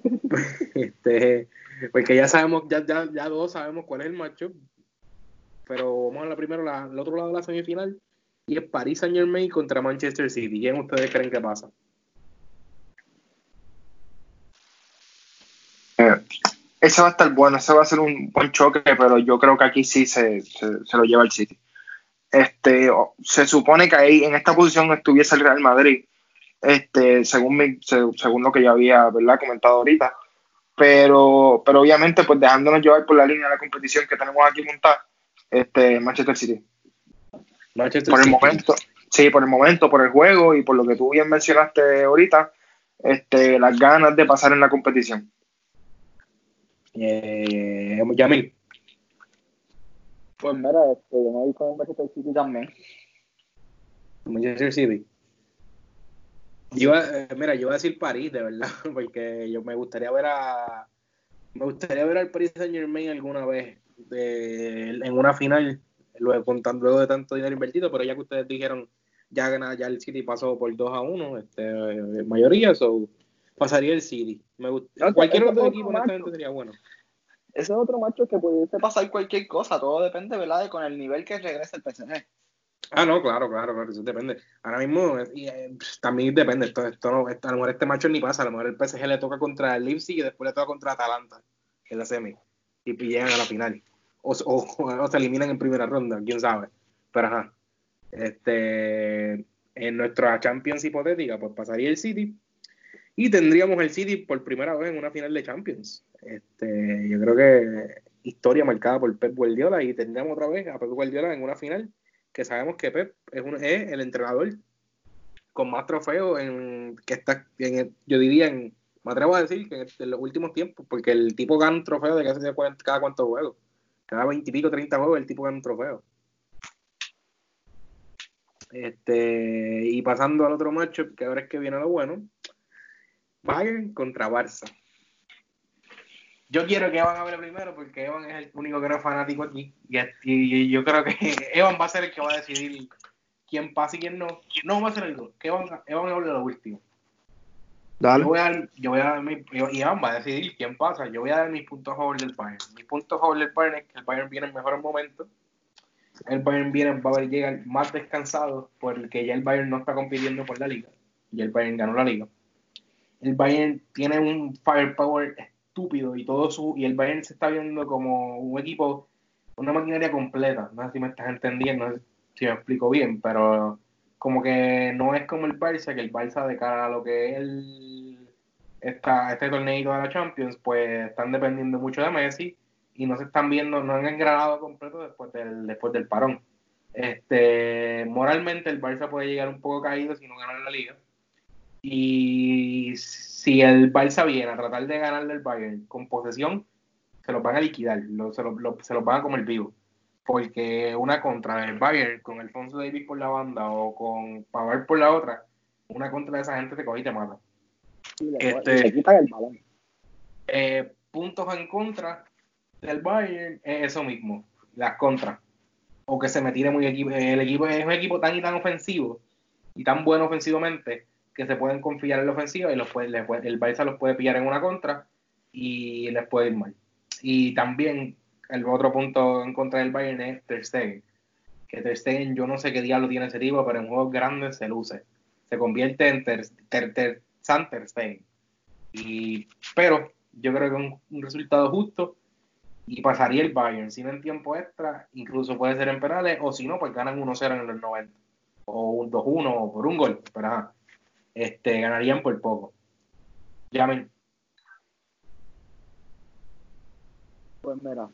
(laughs) este, porque ya sabemos, ya, ya, ya todos sabemos cuál es el macho, pero vamos a hablar primero la, el otro lado de la semifinal y es Paris Saint Germain contra Manchester City. ¿Quién ustedes creen que pasa? Eh, ese va a estar bueno, ese va a ser un buen choque, pero yo creo que aquí sí se, se, se lo lleva el City. Este, se supone que ahí en esta posición estuviese el Real Madrid, este, según mi- se- según lo que ya había ¿verdad? comentado ahorita, pero, pero obviamente pues dejándonos llevar por la línea de la competición que tenemos aquí montada, este, Manchester City. Manchester Por el City. momento, sí, por el momento, por el juego y por lo que tú bien mencionaste ahorita, este, las ganas de pasar en la competición. Eh, Yamil. Pues mira, este, yo me voy con Manchester City también. Manchester City. Yo, eh, mira, yo voy a decir París, de verdad, (laughs) porque yo me gustaría ver a me gustaría ver al Paris Saint Germain alguna vez de- en una final, luego, con tan- luego de tanto dinero invertido, pero ya que ustedes dijeron, ya gana, ya el City pasó por 2 a 1, este, eh, mayoría, so, pasaría el City. Me gust- No, cualquier otro es equipo, otro honestamente, sería bueno. Ese es otro macho que pudiese pasar cualquier cosa, todo depende, ¿verdad? De con el nivel que regrese el PSG. Ah, no, claro, claro, claro, eso depende. Ahora mismo, eh, también depende, esto, esto a lo mejor este macho ni pasa, a lo mejor el PSG le toca contra el Leipzig y después le toca contra Atalanta en la semi, y llegan a la final. O, o, se eliminan en primera ronda, quién sabe. Pero ajá, este, en nuestra Champions hipotética, pues pasaría el City, y tendríamos el City por primera vez en una final de Champions. Este, yo creo que historia marcada por Pep Guardiola y tendríamos otra vez a Pep Guardiola en una final que sabemos que Pep es, un, es el entrenador con más trofeos en que está en, yo diría en me atrevo a decir que en los últimos tiempos porque el tipo gana un trofeo de casi cada cuántos juegos. Cada veintipico, treinta juegos el tipo gana un trofeo este y pasando al otro matchup que ahora es que viene lo bueno Bayern contra Barça yo quiero que Evan hable primero porque Evan es el único que no es fanático aquí. Y, yo creo que (laughs) Evan va a ser el que va a decidir quién pasa y quién no. No va a ser el dos. Que Evan, Evan hable lo último. Dale. Yo voy a, yo voy a dar mi, y Evan va a decidir quién pasa. Yo voy a dar mis puntos a favor del Bayern. Mis puntos a favor del Bayern es que el Bayern viene en mejores momentos. El Bayern viene, va a llegar más descansado porque ya el Bayern no está compitiendo por la liga. Y el Bayern ganó la liga. El Bayern tiene un firepower estúpido y todo su y el Bayern se está viendo como un equipo, una maquinaria completa. No sé si me estás entendiendo, no sé si me explico bien, pero como que no es como el Barça, que el Barça de cara a lo que es el, este torneo de la Champions, pues están dependiendo mucho de Messi y no se están viendo, no han engranado completo después del, después del parón. Este, moralmente el Barça puede llegar un poco caído si no gana la liga. Y si el Barça viene a tratar de ganarle al Bayern con posesión, se los van a liquidar, se, los van a comer vivo. Porque una contra del Bayern con Alfonso Davis por la banda o con Pavard por la otra, una contra de esa gente te coge y te mata. este, el balón. Eh, puntos en contra del Bayern es eso mismo, las contras. O que se me tire muy equipo. El equipo es un equipo tan y tan ofensivo y tan bueno ofensivamente que se pueden confiar en la ofensiva y los puede, el Barça los puede pillar en una contra y les puede ir mal. Y también el otro punto en contra del Bayern es Ter Stegen. Que Ter Stegen yo no sé qué diablo tiene ese tipo, pero en juegos grandes se luce. Se convierte en Ter, ter, ter, San Ter Stegen. Y, pero yo creo que es un, resultado justo y pasaría el Bayern. Si no en tiempo extra, incluso puede ser en penales, o si no, pues ganan 1-0 en el 90. O un 2-1 o por un gol. Pero ajá este, ganarían por poco. Llamen. Pues mira,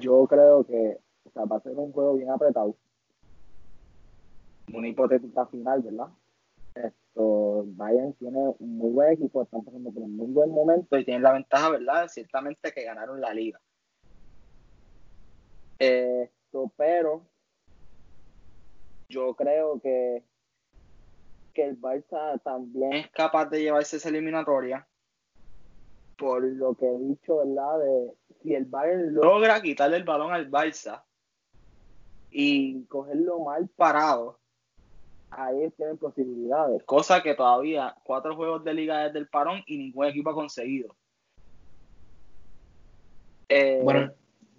yo creo que o sea, va a ser un juego bien apretado. Una hipotética final, ¿verdad? Esto, Bayern tiene un muy buen equipo, están pasando por un muy buen momento y tienen la ventaja, ¿verdad? Ciertamente que ganaron la liga. Esto, pero yo creo que que el Barça también es capaz de llevarse esa eliminatoria. Por lo que he dicho, ¿verdad? De si el Bayern logra quitarle el balón al Barça y cogerlo mal parado, ahí tienen posibilidades. Cosa que todavía cuatro juegos de liga desde el parón y ningún equipo ha conseguido. Eh, bueno,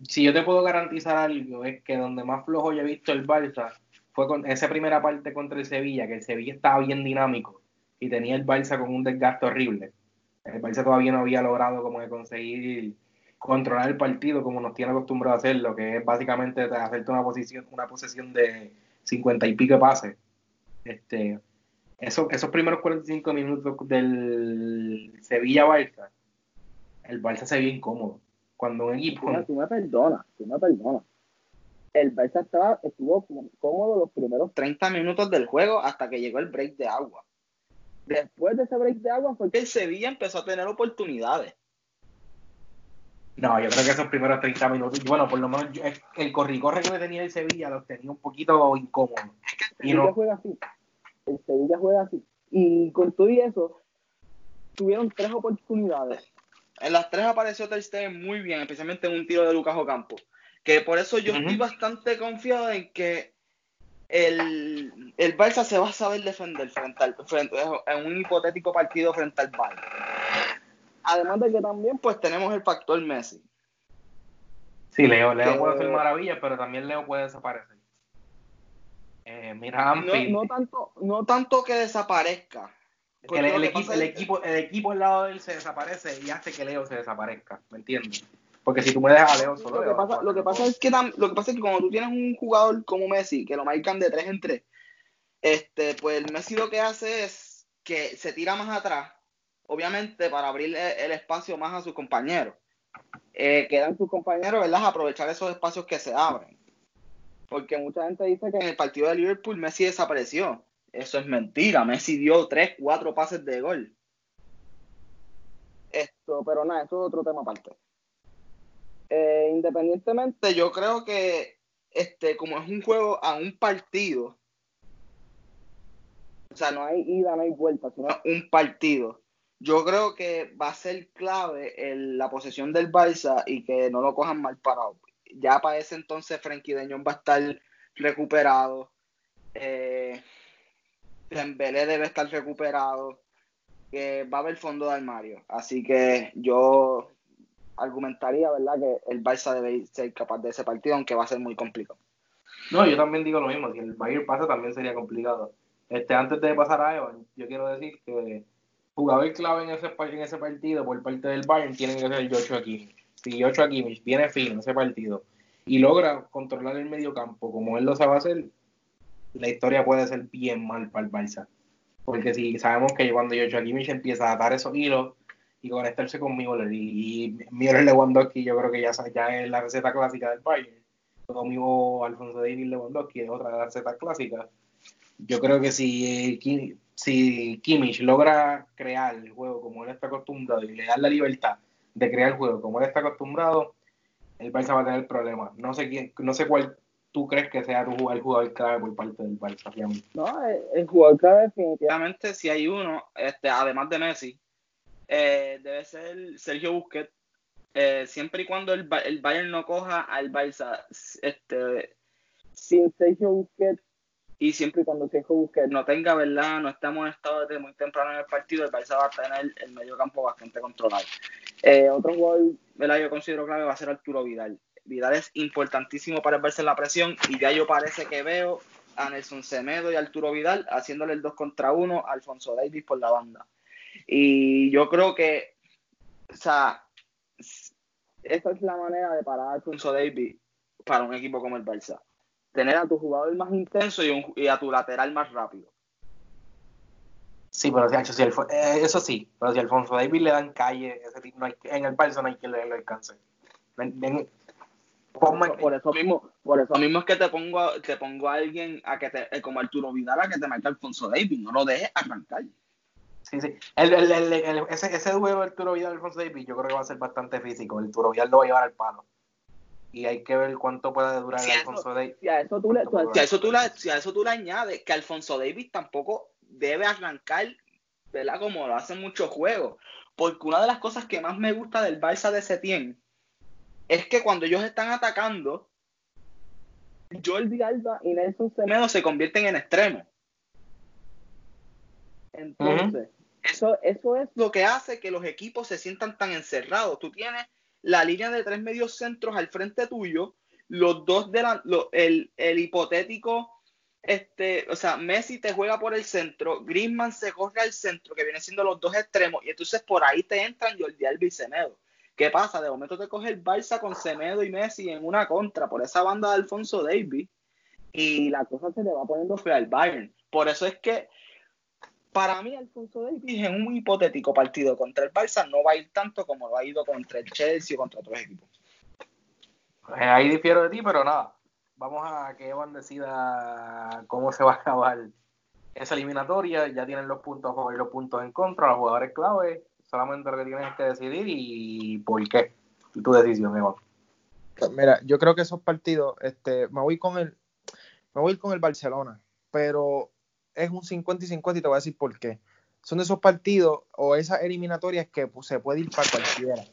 si yo te puedo garantizar algo, es que donde más flojo yo he visto el Barça fue con esa primera parte contra el Sevilla, que el Sevilla estaba bien dinámico y tenía el Barça con un desgaste horrible. El Barça todavía no había logrado como de conseguir controlar el partido como nos tiene acostumbrado a hacerlo, que es básicamente hacerte una posición, una posesión de 50 y pico pases. Este, esos, esos primeros 45 minutos del Sevilla-Barça, el Barça se vio incómodo. Cuando un equipo... tú me perdonas, tú me perdonas el Barça estaba, estuvo cómodo los primeros 30 minutos del juego hasta que llegó el break de agua. Después de ese break de agua fue que el Sevilla empezó a tener oportunidades. No, yo creo que esos primeros 30 minutos, bueno, por lo menos el corri-corre que tenía el Sevilla los tenía un poquito incómodo. el Sevilla juega así. El Sevilla juega así. Y con todo y eso, tuvieron tres oportunidades. En las tres apareció Ter Stegen muy bien, especialmente en un tiro de Lucas Ocampo. Que por eso yo estoy bastante confiado en que el, el Barça se va a saber defender frente al, frente, en un hipotético partido frente al Bayern. Además de que también pues tenemos el factor Messi. Sí, Leo, Leo puede hacer maravillas, pero también Leo puede desaparecer. Eh, mira, no, no, tanto, no tanto que desaparezca. El, el, equipo, el, equipo, el equipo al lado de él se desaparece y hace que Leo se desaparezca, ¿me entiendes? Porque si tú me dejas a Leo solo. Lo que, pasa, lo que pasa es que lo que pasa es que cuando tú tienes un jugador como Messi, que lo marcan de 3 en 3, este, pues el Messi lo que hace es que se tira más atrás, obviamente para abrir el espacio más a sus compañeros. Eh, quedan sus compañeros, ¿verdad? Aprovechar esos espacios que se abren. Porque mucha gente dice que en el partido de Liverpool Messi desapareció. Eso es mentira. Messi dio 3, 4 pases de gol. Esto, pero nada, eso es otro tema aparte. Eh, independientemente, yo creo que este, como es un juego a un partido, o sea, no hay ida, no hay vuelta, sino un partido. Yo creo que va a ser clave la posesión del Barça y que no lo cojan mal parado. Ya para ese entonces Frenkie de Jong va a estar recuperado. Eh, Dembélé debe estar recuperado. Que va a haber fondo de armario. Así que yo argumentaría, ¿verdad?, que el Barça debe ser capaz de ese partido, aunque va a ser muy complicado. No, yo también digo lo mismo, si el Bayern pasa también sería complicado. Este, antes de pasar a Evan, yo quiero decir que jugador clave en ese, en ese partido por parte del Bayern tiene que ser Joshua Kimmich. Si Joshua Kimmich viene fino ese partido y logra controlar el medio campo como él lo sabe hacer, la historia puede ser bien mal para el Barça. Porque si sabemos que cuando Joshua Kimmich empieza a atar esos hilos y conectarse con Müller y, y Müller Lewandowski yo creo que ya, ya es la receta clásica del Bayern lo mismo Alfonso David Lewandowski es otra de las recetas clásicas yo creo que si, si Kimmich logra crear el juego como él está acostumbrado y le da la libertad de crear el juego como él está acostumbrado el Barça va a tener problemas. No sé quién no sé cuál tú crees que sea tu, el jugador clave por parte del Barça no el, jugador clave definitivamente si hay uno este además de Messi eh, debe ser Sergio Busquets. Eh, siempre y cuando el, el, Bayern no coja al Barça este, sin Sergio Busquets y siempre y cuando Sergio Busquets no tenga, ¿verdad? No estamos en estado de muy temprano en el partido, el Barça va a tener el medio campo bastante controlado. Eh, otro jugador, ¿verdad? Yo considero clave va a ser Arturo Vidal. Vidal es importantísimo para el Barça en la presión y ya yo parece que veo a Nelson Semedo y Arturo Vidal haciéndole el 2 contra 1 a Alfonso Davis por la banda. Y yo creo que, o sea, esa es la manera de parar a Alfonso Davis para un equipo como el Barça. Tener a tu jugador más intenso y, a tu lateral más rápido. Sí, pero si, eh, eso sí, pero si Alfonso Davis le dan calle, ese tipo, no hay, en el Barça no hay que le, alcance. por, eso mismo, por eso mismo es que te pongo, te pongo a alguien a que te, eh, como Arturo Vidal a que te marque Alfonso Davis, no lo dejes arrancar. Sí, sí. El, el, el, ese, ese duelo del Turo Vidal Alfonso Davis yo creo que va a ser bastante físico. El Turo Vidal lo va a llevar al palo. Y hay que ver cuánto puede durar el Alfonso Davis. Si a, eso tú le, si, a eso tú le, si a eso tú le añades que Alfonso Davis tampoco debe arrancar, ¿verdad? Como lo hacen muchos juegos. Porque una de las cosas que más me gusta del Barça de Setién es que cuando ellos están atacando, Jordi Alba y Nelson Semedo se convierten en extremos. Entonces, eso, eso es lo que hace que los equipos se sientan tan encerrados. Tú tienes la línea de tres medios centros al frente tuyo, los dos de el, el, hipotético, este, o sea, Messi te juega por el centro, Griezmann se corre al centro, que viene siendo los dos extremos, y entonces por ahí te entran Jordi Alba y Semedo. ¿Qué pasa? De momento te coge el Barça con Semedo y Messi en una contra por esa banda de Alfonso Davis y la cosa se le va poniendo fea al Bayern. Por eso es que para mí, Alfonso Davis en un hipotético partido contra el Barça no va a ir tanto como lo ha ido contra el Chelsea o contra otros equipos. Eh, ahí difiero de ti, pero nada. Vamos a que Evan decida cómo se va a acabar esa eliminatoria. Ya tienen los puntos a favor y los puntos en contra, los jugadores clave. Solamente lo que tienes que decidir y por qué. Tu decisión, Evan. Pues mira, yo creo que esos partidos, este, me voy con el, me voy con el Barcelona, pero es un 50 y 50 y te voy a decir por qué. Son esos partidos o esas eliminatorias que pues, se puede ir para cualquiera.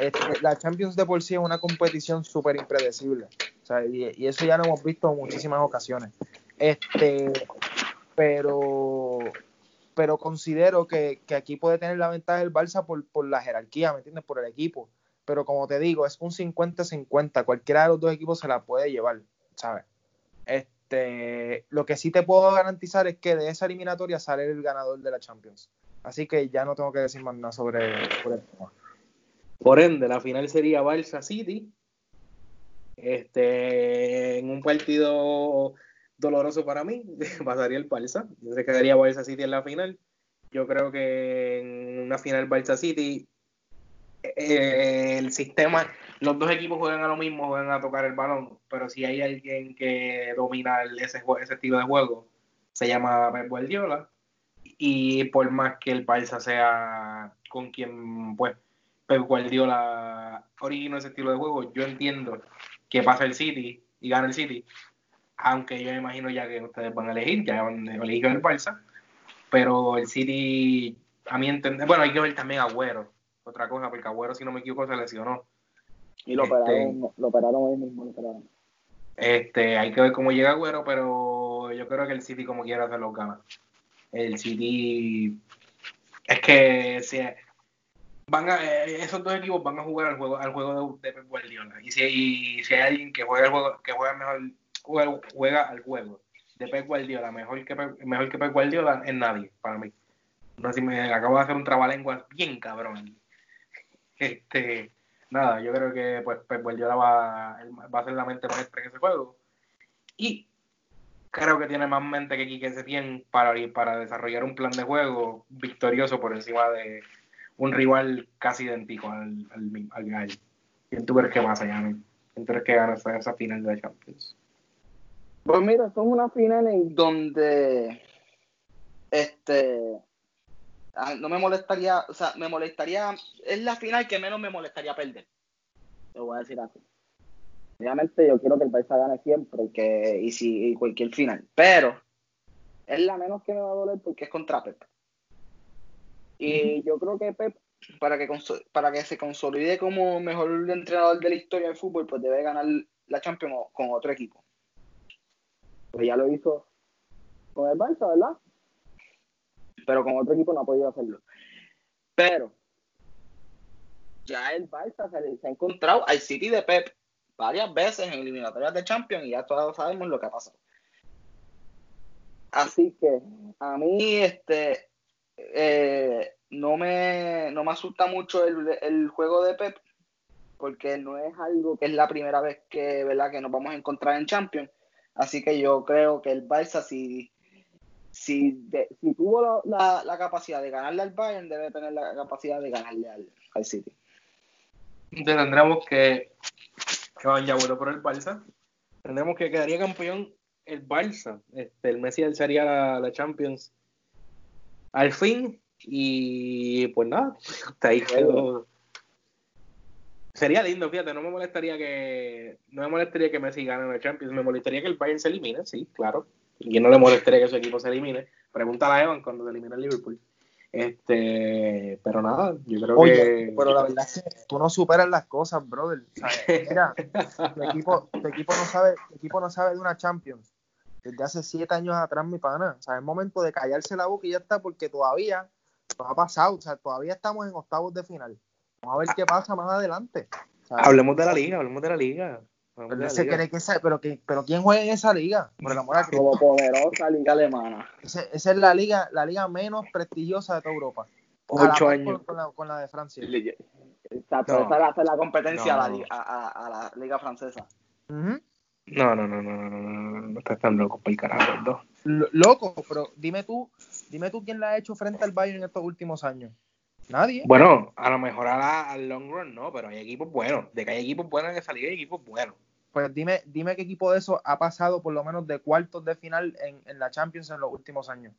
Este, la Champions de por sí es una competición súper impredecible. y, eso ya lo hemos visto en muchísimas ocasiones. Este, pero, pero considero que, aquí puede tener la ventaja el Barça por, la jerarquía, ¿me entiendes? Por el equipo. pero como te digo, es un 50-50. Cualquiera de los dos equipos se la puede llevar, ¿sabes? Este, lo que sí te puedo garantizar es que de esa eliminatoria sale el ganador de la Champions. Así que ya no tengo que decir más nada sobre, el tema. Por ende, la final sería Barça City. Este, en un partido doloroso para mí, (laughs) pasaría el Barça. Se quedaría Barça City en la final. Yo creo que en una final Barça City eh, el sistema, los dos equipos juegan a lo mismo, juegan a tocar el balón, pero si hay alguien que domina ese, ese estilo de juego, se llama Pep Guardiola. Y por más que el Barça sea con quien pues Pep Guardiola originó ese estilo de juego, yo entiendo que pasa el City y gana el City, aunque yo me imagino ya que ustedes van a elegir, ya han elegido el Barça, pero el City, a mi entender, bueno, hay que ver también a Agüero, otra cosa, porque Agüero, si no me equivoco, se lesionó. Y lo este, operaron, lo operaron hoy mismo, lo operaron. Este, hay que ver cómo llega Agüero, pero yo creo que el City como quiera hacer los gana. El City es que si, van a, eh, esos dos equipos van a jugar al juego al juego de, Pep Guardiola y si, y si hay alguien que juega el juego que juega mejor juega, juega al juego de Pep Guardiola mejor que Pep, mejor que Pep Guardiola es nadie para mí no sé si me acabo de hacer un trabalenguas bien cabrón este nada yo creo que pues Pep Guardiola va, va a ser la mente maestra en ese juego y creo que tiene más mente que Quique Setién para, para desarrollar un plan de juego victorioso por encima de un rival casi idéntico al, al, al Gall. ¿Quién tú crees que pasa, Yami? ¿Quién tú crees que gana esa, esa final de la Champions? Pues mira, son una final en donde este no me molestaría, o sea, me molestaría, es la final que menos me molestaría perder. Te voy a decir así. Obviamente yo quiero que el Barça gane siempre que, y, si, y cualquier final, pero es la menos que me va a doler porque es contra Pep. Y yo creo que Pep, para que, para que se consolide como mejor entrenador de la historia del fútbol, pues debe ganar la Champions con otro equipo. Pues ya lo hizo con el Barça, ¿verdad? Pero con otro equipo no ha podido hacerlo. Pero ya el Barça se, ha encontrado al City de Pep varias veces en eliminatorias de Champions y ya todos sabemos lo que ha pasado. Así que a mí, este, eh, no, me, no me asusta mucho el, juego de Pep, porque no es algo que es la primera vez que, ¿verdad? que nos vamos a encontrar en Champions. Así que yo creo que el Barça, si, si, si tuvo la, la, capacidad de ganarle al Bayern, debe tener la capacidad de ganarle al, al City. Entonces tendremos que, que van ya bueno por el Barça. Tendremos que quedaría campeón el Barça. Este, el Messi alzaría la, la Champions al fin. Y pues nada, hasta ahí quedó. Sería lindo, fíjate, no me molestaría que no me molestaría que Messi gane la Champions, me molestaría que el Bayern se elimine, sí, claro. Y no le molestaría que su equipo se elimine. Pregúntale a Evan cuando se elimina el Liverpool. Este, pero nada, yo creo que. Pero la verdad es que tú no superas las cosas, brother. Mira, tu equipo, tu equipo no sabe, tu equipo no sabe de una Champions desde hace siete años atrás, mi pana. O sea, es momento de callarse la boca y ya está, porque todavía no ha pasado. O sea, todavía estamos en octavos de final. Vamos a ver qué pasa más adelante. hablemos de la liga, hablemos de la liga. Pero, se cree que pero, que, pero ¿quién juega en esa liga? Por el amor a Como poderosa liga alemana. esa es la liga, la liga menos prestigiosa de toda Europa. Ocho años. Con, la, con, la, de Francia. Exacto, esa es la, competencia a, la, a, a, la liga francesa. No, no, no, no, no, no, no, estás tan loco para el carajo, dos. Loco, pero dime tú, dime tú quién la ha hecho frente al Bayern en estos últimos años. Nadie. Bueno, a lo mejor al long run no, pero hay equipos buenos. De que hay equipos buenos en esa liga, hay equipos buenos. Pues dime, dime qué equipo de eso ha pasado por lo menos de cuartos de final en, en la Champions en los últimos años.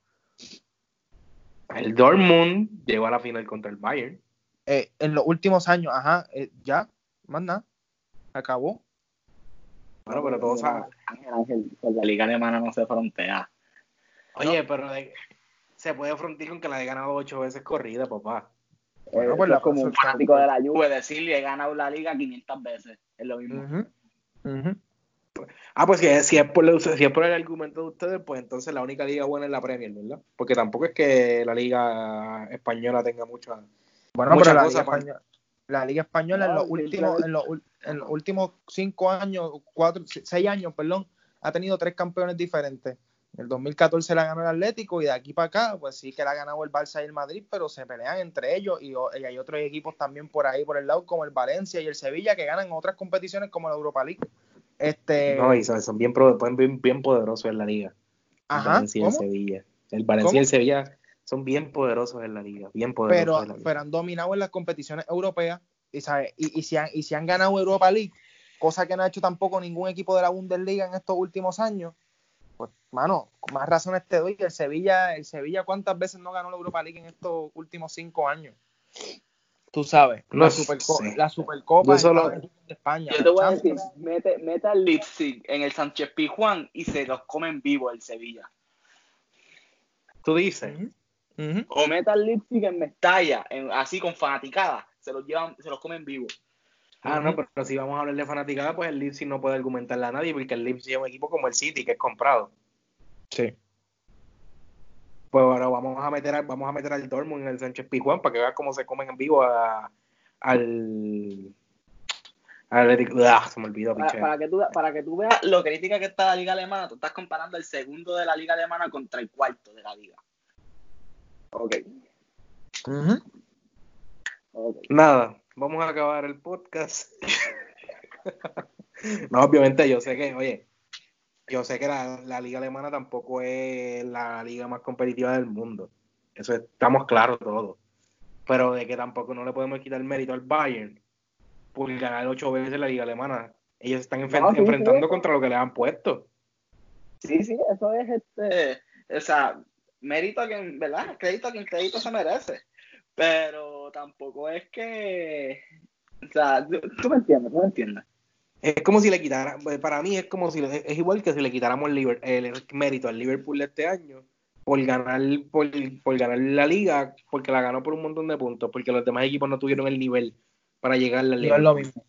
El Dortmund llegó a la final contra el Bayern. Eh, en los últimos años, ajá, eh, ya, más nada, acabó. Bueno, pero todos saben. La liga alemana no se frontea. Oye, pero se puede frontear con que la he ganado ocho veces corrida, papá. Bueno, pues la como un fanático de la Juve decirle he ganado la liga 500 veces. Es lo mismo. Ah, pues si es, si, es por el, si es por el argumento de ustedes, pues entonces la única liga buena es la Premier, ¿verdad? Porque tampoco es que la liga española tenga mucha, bueno, pero la liga, española, La Liga Española en, los últimos, en, los, en los últimos cinco años, cuatro, seis años, perdón, ha tenido tres campeones diferentes. En el 2014 la ganó el Atlético y de aquí para acá, pues sí que la ha ganado el Barça y el Madrid, pero se pelean entre ellos y, hay otros equipos también por ahí, por el lado, como el Valencia y el Sevilla, que ganan otras competiciones como la Europa League. Este... No, y son bien, bien, bien poderosos en la liga. El Valencia y el Sevilla. El Valencia y el Sevilla son bien poderosos en la liga, bien poderosos. Pero, pero han dominado en las competiciones europeas y, ¿sabes? Y, y, si han, y si han ganado Europa League, cosa que no ha hecho tampoco ningún equipo de la Bundesliga en estos últimos años, pues, mano, más razones te doy. El Sevilla, el Sevilla, ¿cuántas veces no ganó la Europa League en estos últimos cinco años? Tú sabes, la, Supercopa de España. Yo te voy a decir, mete, mete al Leipzig en el Sánchez Pijuán y se los comen vivo el Sevilla. Tú dices. O meta al Leipzig en Mestalla, así con fanaticada, se los llevan, se los comen vivo. Ah, no, pero si vamos a hablar de fanaticada, pues el Leipzig no puede argumentarle a nadie, porque el Leipzig es un equipo como el City, que es comprado. Sí. Pues ahora vamos a meter, vamos a meter al Dortmund en el Sánchez Pijuán para que veas cómo se comen en vivo a, al... Ah, se me olvidó, para, para, que tú, para que tú veas lo crítica que está la liga alemana, tú estás comparando el segundo de la liga alemana contra el cuarto de la liga. Ok. okay. Nada, vamos a acabar el podcast. (laughs) no, obviamente yo sé que, oye, yo sé que la, liga alemana tampoco es la liga más competitiva del mundo. Eso estamos claros todos. Pero de que tampoco no le podemos quitar el mérito al Bayern por ganar ocho veces la liga alemana. Ellos están enfrentando contra lo que le han puesto. Sí, sí, eso es este, o sea, mérito a quien, ¿verdad? Crédito a quien crédito se merece. Pero tampoco es que. O sea, tú me entiendes, tú me entiendes. Es como si le quitara, para mí es como si es igual que si le quitáramos el, el mérito al Liverpool de este año por ganar por, por, ganar la liga, porque la ganó por un montón de puntos, porque los demás equipos no tuvieron el nivel para llegar a la liga. No es lo mismo.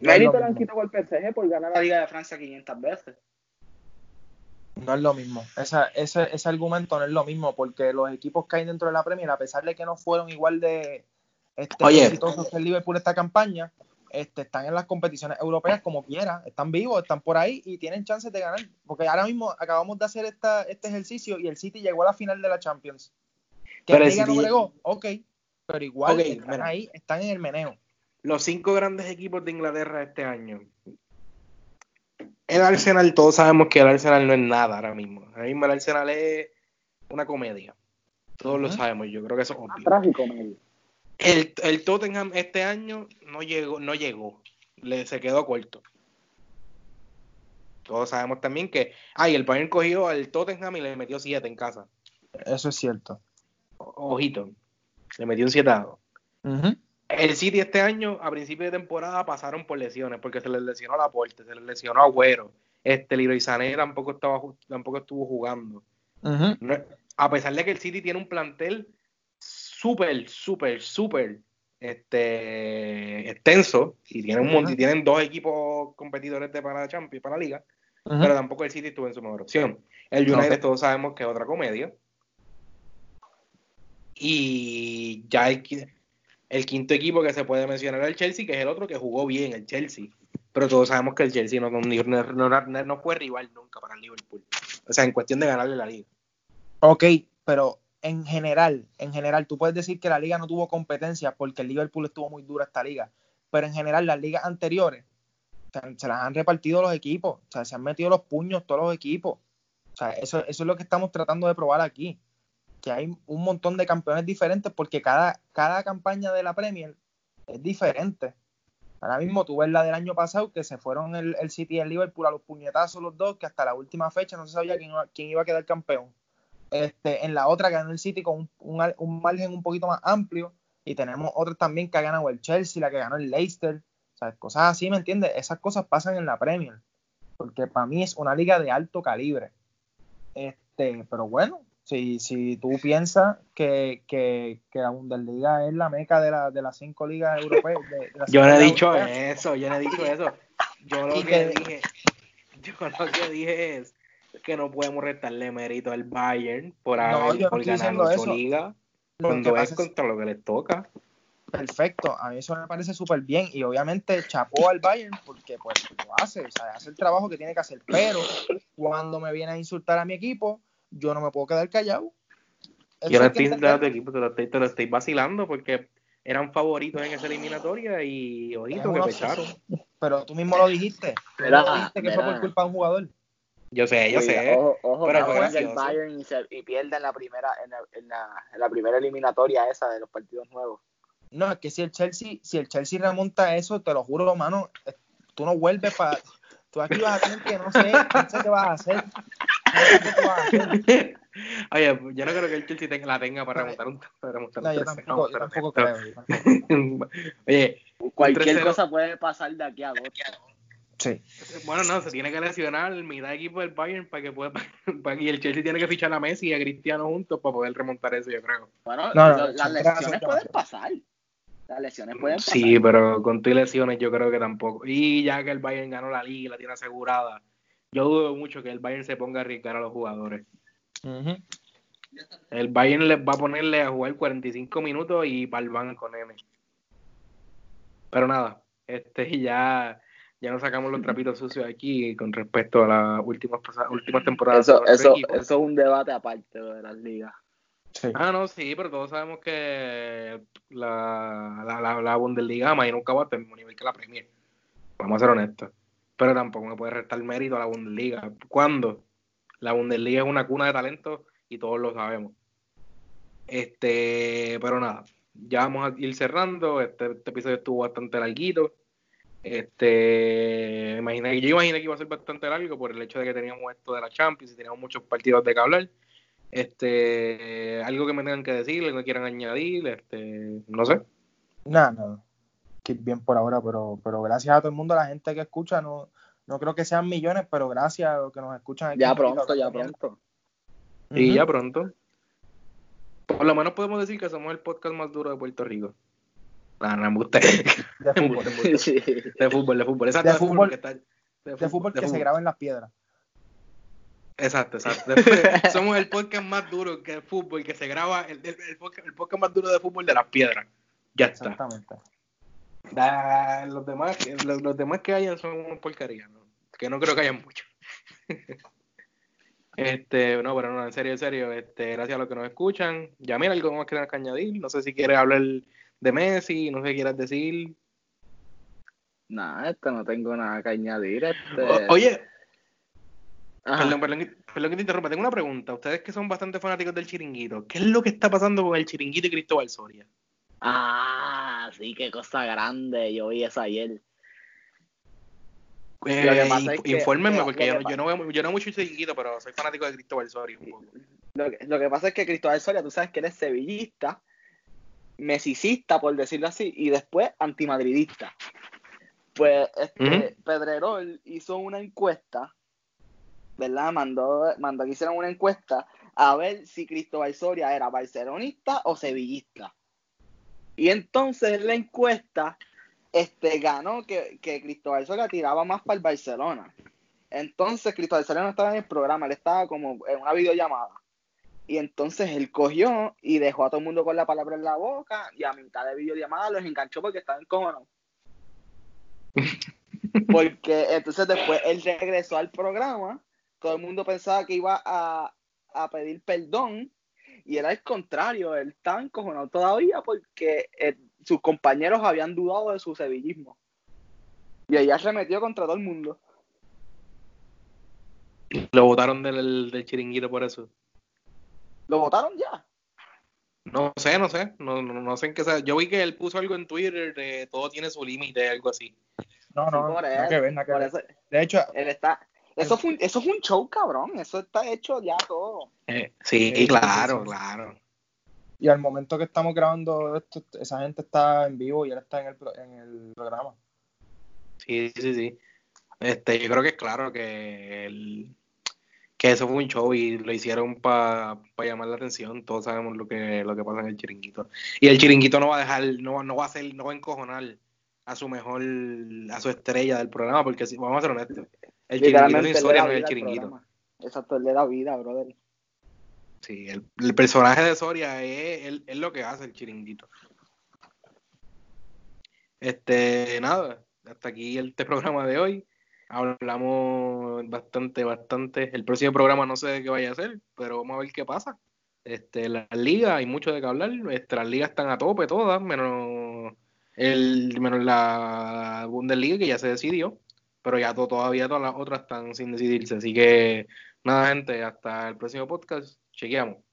mérito le han quitado al PSG por ganar la Liga de Francia 500 veces. No es lo mismo. Esa, ese, ese argumento no es lo mismo, porque los equipos que hay dentro de la Premier, a pesar de que no fueron igual de este, exitosos que el Liverpool esta campaña, este, están en las competiciones europeas como quiera, están vivos, están por ahí y tienen chances de ganar. Porque ahora mismo acabamos de hacer esta, este ejercicio y el City llegó a la final de la Champions. Que pero Liga no llegó, ok, pero igual están ahí, están en el meneo. Los cinco grandes equipos de Inglaterra este año, el Arsenal, todos sabemos que el Arsenal no es nada ahora mismo. Ahora mismo el Arsenal es una comedia. Todos lo sabemos, yo creo que eso es obvio. El, el Tottenham este año no llegó, no llegó. Le, se quedó corto. Todos sabemos también que. Ay, el Bayern cogió al Tottenham y le metió 7 en casa. Eso es cierto. ojito. Le metió un 7 el City este año, a principio de temporada, pasaron por lesiones, porque se les lesionó a Laporte, se les lesionó a Agüero. Este Leroy Sané tampoco, estaba, tampoco estuvo jugando. a pesar de que el City tiene un plantel súper, súper, súper este, extenso y tienen, un, tienen dos equipos competidores de para la Champions, para la Liga, pero tampoco el City estuvo en su mejor opción. El United todos sabemos que es otra comedia. Y ya hay que el quinto equipo que se puede mencionar es el Chelsea, que es el otro que jugó bien, el Chelsea. Pero todos sabemos que el Chelsea no, no, fue rival nunca para el Liverpool. O sea, en cuestión de ganarle la liga. Ok, pero en general, en general, tú puedes decir que la liga no tuvo competencia porque el Liverpool estuvo muy dura esta liga. Pero en general, las ligas anteriores se las han repartido los equipos. O sea, se han metido los puños todos los equipos. O sea, eso, eso es lo que estamos tratando de probar aquí que hay un montón de campeones diferentes porque cada, cada campaña de la Premier es diferente. Ahora mismo tú ves la del año pasado que se fueron el, City y el Liverpool a los puñetazos los dos, que hasta la última fecha no se sabía quién, quién iba a quedar campeón. Este, en la otra ganó el City con un, margen un poquito más amplio y tenemos otros también que ha ganado el Chelsea, la que ganó el Leicester, o sea, cosas así, ¿me entiendes? Esas cosas pasan en la Premier, porque para mí es una liga de alto calibre. Este, pero bueno, si, si tú piensas que, que, que, la Bundesliga es la meca de, la, de las cinco ligas europeas. yo no he dicho eso, yo no he dicho eso. Yo lo que, dije, (laughs) yo lo que dije es que no podemos restarle mérito al Bayern por, haber, por ganar ocho ligas cuando es contra lo que les toca. perfecto, a mí eso me parece súper bien y obviamente chapó al Bayern porque pues lo hace, o sea, hace el trabajo que tiene que hacer, pero cuando me viene a insultar a mi equipo, yo no me puedo quedar callado. Yo no estoy tu equipo, te lo, estoy, te lo estoy vacilando porque eran favoritos en esa eliminatoria y ojito que pecharon. Pero tú mismo lo dijiste, tú Mira, lo dijiste que mira. fue por culpa de un jugador. Yo sé, yo Oiga, sé. Ojo, ojo, pero que fue juegue el. Bayern y, se- y la primera, en la, en la, en la primera eliminatoria esa de los partidos nuevos. No, es que si el Chelsea, si el Chelsea remonta eso, te lo juro, mano, eh, tú no vuelves para. Tú aquí vas a tener que no sé, no sé qué vas a hacer. (laughs) Oye, yo no creo que el Chelsea tenga- la tenga para remontar un, para remontar No, un yo 3-0. tampoco, yo tampoco Pero- creo. yo tampoco. Oye, Cualquier 3-0. cosa puede pasar de aquí a agosto. Sí. bueno, no, se tiene que lesionar mitad de equipo del Bayern para que pueda. (laughs) para- y el Chelsea tiene que fichar a Messi y a Cristiano juntos para poder remontar eso, yo creo. Bueno, No, no, lo- son las lesiones pueden pasar. Las lesiones pueden pasar. Sí, pero con tus lesiones yo creo que tampoco. Y ya que el Bayern ganó la liga y la tiene asegurada, yo dudo mucho que el Bayern se ponga a arriesgar a los jugadores. El Bayern les va a ponerle a jugar 45 minutos y para el banco, nene. Pero nada, este (laughs) ya, ya nos sacamos los trapitos sucios aquí con respecto a las últimas, últimas temporadas. de Eso, eso, eso es un debate aparte de las ligas. Sí. Ah, no, sí, pero todos sabemos que la, la, la, la Bundesliga más y nunca va a tener el mismo nivel que la Premier. Vamos a ser honestos. Pero tampoco me puede restar mérito a la Bundesliga. ¿Cuándo? La Bundesliga es una cuna de talento y todos lo sabemos. Este, pero nada, ya vamos a ir cerrando. Este, este episodio estuvo bastante larguito. Este, imaginé, yo imaginé que iba a ser bastante largo por el hecho de que teníamos esto de la Champions y teníamos muchos partidos de que hablar. Este, algo que me tengan que decir, algo que quieran añadir, este, no sé. Nada, nada. Que bien por ahora, pero, pero gracias a todo el mundo, a la gente que escucha, no, no creo que sean millones, pero gracias a los que nos escuchan. aquí Ya pronto, ya pronto. Y ya pronto. Por lo menos podemos decir que somos el podcast más duro de Puerto Rico. Nah, no. (laughs) De fútbol. (laughs) Sí. De fútbol, de fútbol. Exacto, De de fútbol. fútbol- que está- de De fútbol que se graba en las piedras. Exacto, exacto. Después, (laughs) somos el podcast más duro que el fútbol, que se graba, el, el, el podcast, el podcast más duro de fútbol de las piedras. Ya está. Exactamente. Da- los, demás, los, los demás que hayan son una porquería, ¿no? que no creo que hayan mucho. (laughs) este, no, pero no, en serio, en serio, este, gracias a los que nos escuchan. Ya mira, algo más que tengas que añadir. No sé si quieres hablar de Messi, no sé qué quieras decir. Nada, esto no tengo nada que añadir. Este... O- oye, perdón, perdón, perdón que te interrumpa, tengo una pregunta. Ustedes que son bastante fanáticos del chiringuito, ¿qué es lo que está pasando con el chiringuito y Cristóbal Soria? Ah, sí, qué cosa grande. Yo vi eso ayer. Eh, inf- es que- infórmenme, porque yo, no- yo, no veo, yo no mucho chiringuito, pero soy fanático de Cristóbal Soria un poco. Lo que, lo que pasa es que Cristóbal Soria, tú sabes que eres sevillista, mesicista, por decirlo así, y después antimadridista. Pues este. Pedrerol hizo una encuesta, ¿verdad? Mandó, mandó que hicieran una encuesta a ver si Cristóbal Soria era barcelonista o sevillista. Y entonces en la encuesta este, ganó que, que Cristóbal Soria tiraba más para el Barcelona. Entonces Cristóbal Soria no estaba en el programa, él estaba como en una videollamada. Y entonces él cogió y dejó a todo el mundo con la palabra en la boca y a mitad de videollamada los enganchó porque estaban encojonados. (laughs) Porque entonces después él regresó al programa, todo el mundo pensaba que iba a, a pedir perdón y era al contrario, él estaba encojonado todavía porque eh, sus compañeros habían dudado de su sevillismo. Y ella arremetió contra todo el mundo. Lo votaron del, del chiringuito por eso. ¿Lo votaron ya? No sé, no sé, no, no, no sé en qué sea. Yo vi que él puso algo en Twitter de todo tiene su límite, algo así. No, Sí, no, que ver, que ver. eso De hecho, él está. Eso fue, un, eso fue un show, cabrón. Eso está hecho ya todo. Eh, sí, claro, claro. y al momento que estamos grabando esto, esa gente está en vivo y él está en el, en el programa. Sí, sí, sí. Este, yo creo que es claro que el, que eso fue un show y lo hicieron para llamar la atención. Todos sabemos lo que, lo que pasa en el chiringuito. Y el chiringuito no va a dejar, no, va- no va a hacer, no va a encojonar a su mejor, a su estrella del programa, porque si, vamos a ser honestos, el chiringuito Soria no es el chiringuito. Exacto, él le da vida, brother. Sí, el, el personaje de Soria es, es- es lo que hace el chiringuito. Este, nada, hasta aquí este programa de hoy. Hablamos bastante, bastante. El próximo programa no sé qué vaya a ser, pero vamos a ver qué pasa. Este, las ligas, hay mucho de qué hablar. Este, las ligas están a tope todas, menos el menos la Bundesliga que ya se decidió, pero ya todavía todas las otras están sin decidirse. Así que nada, gente, hasta el próximo podcast. Chequeamos.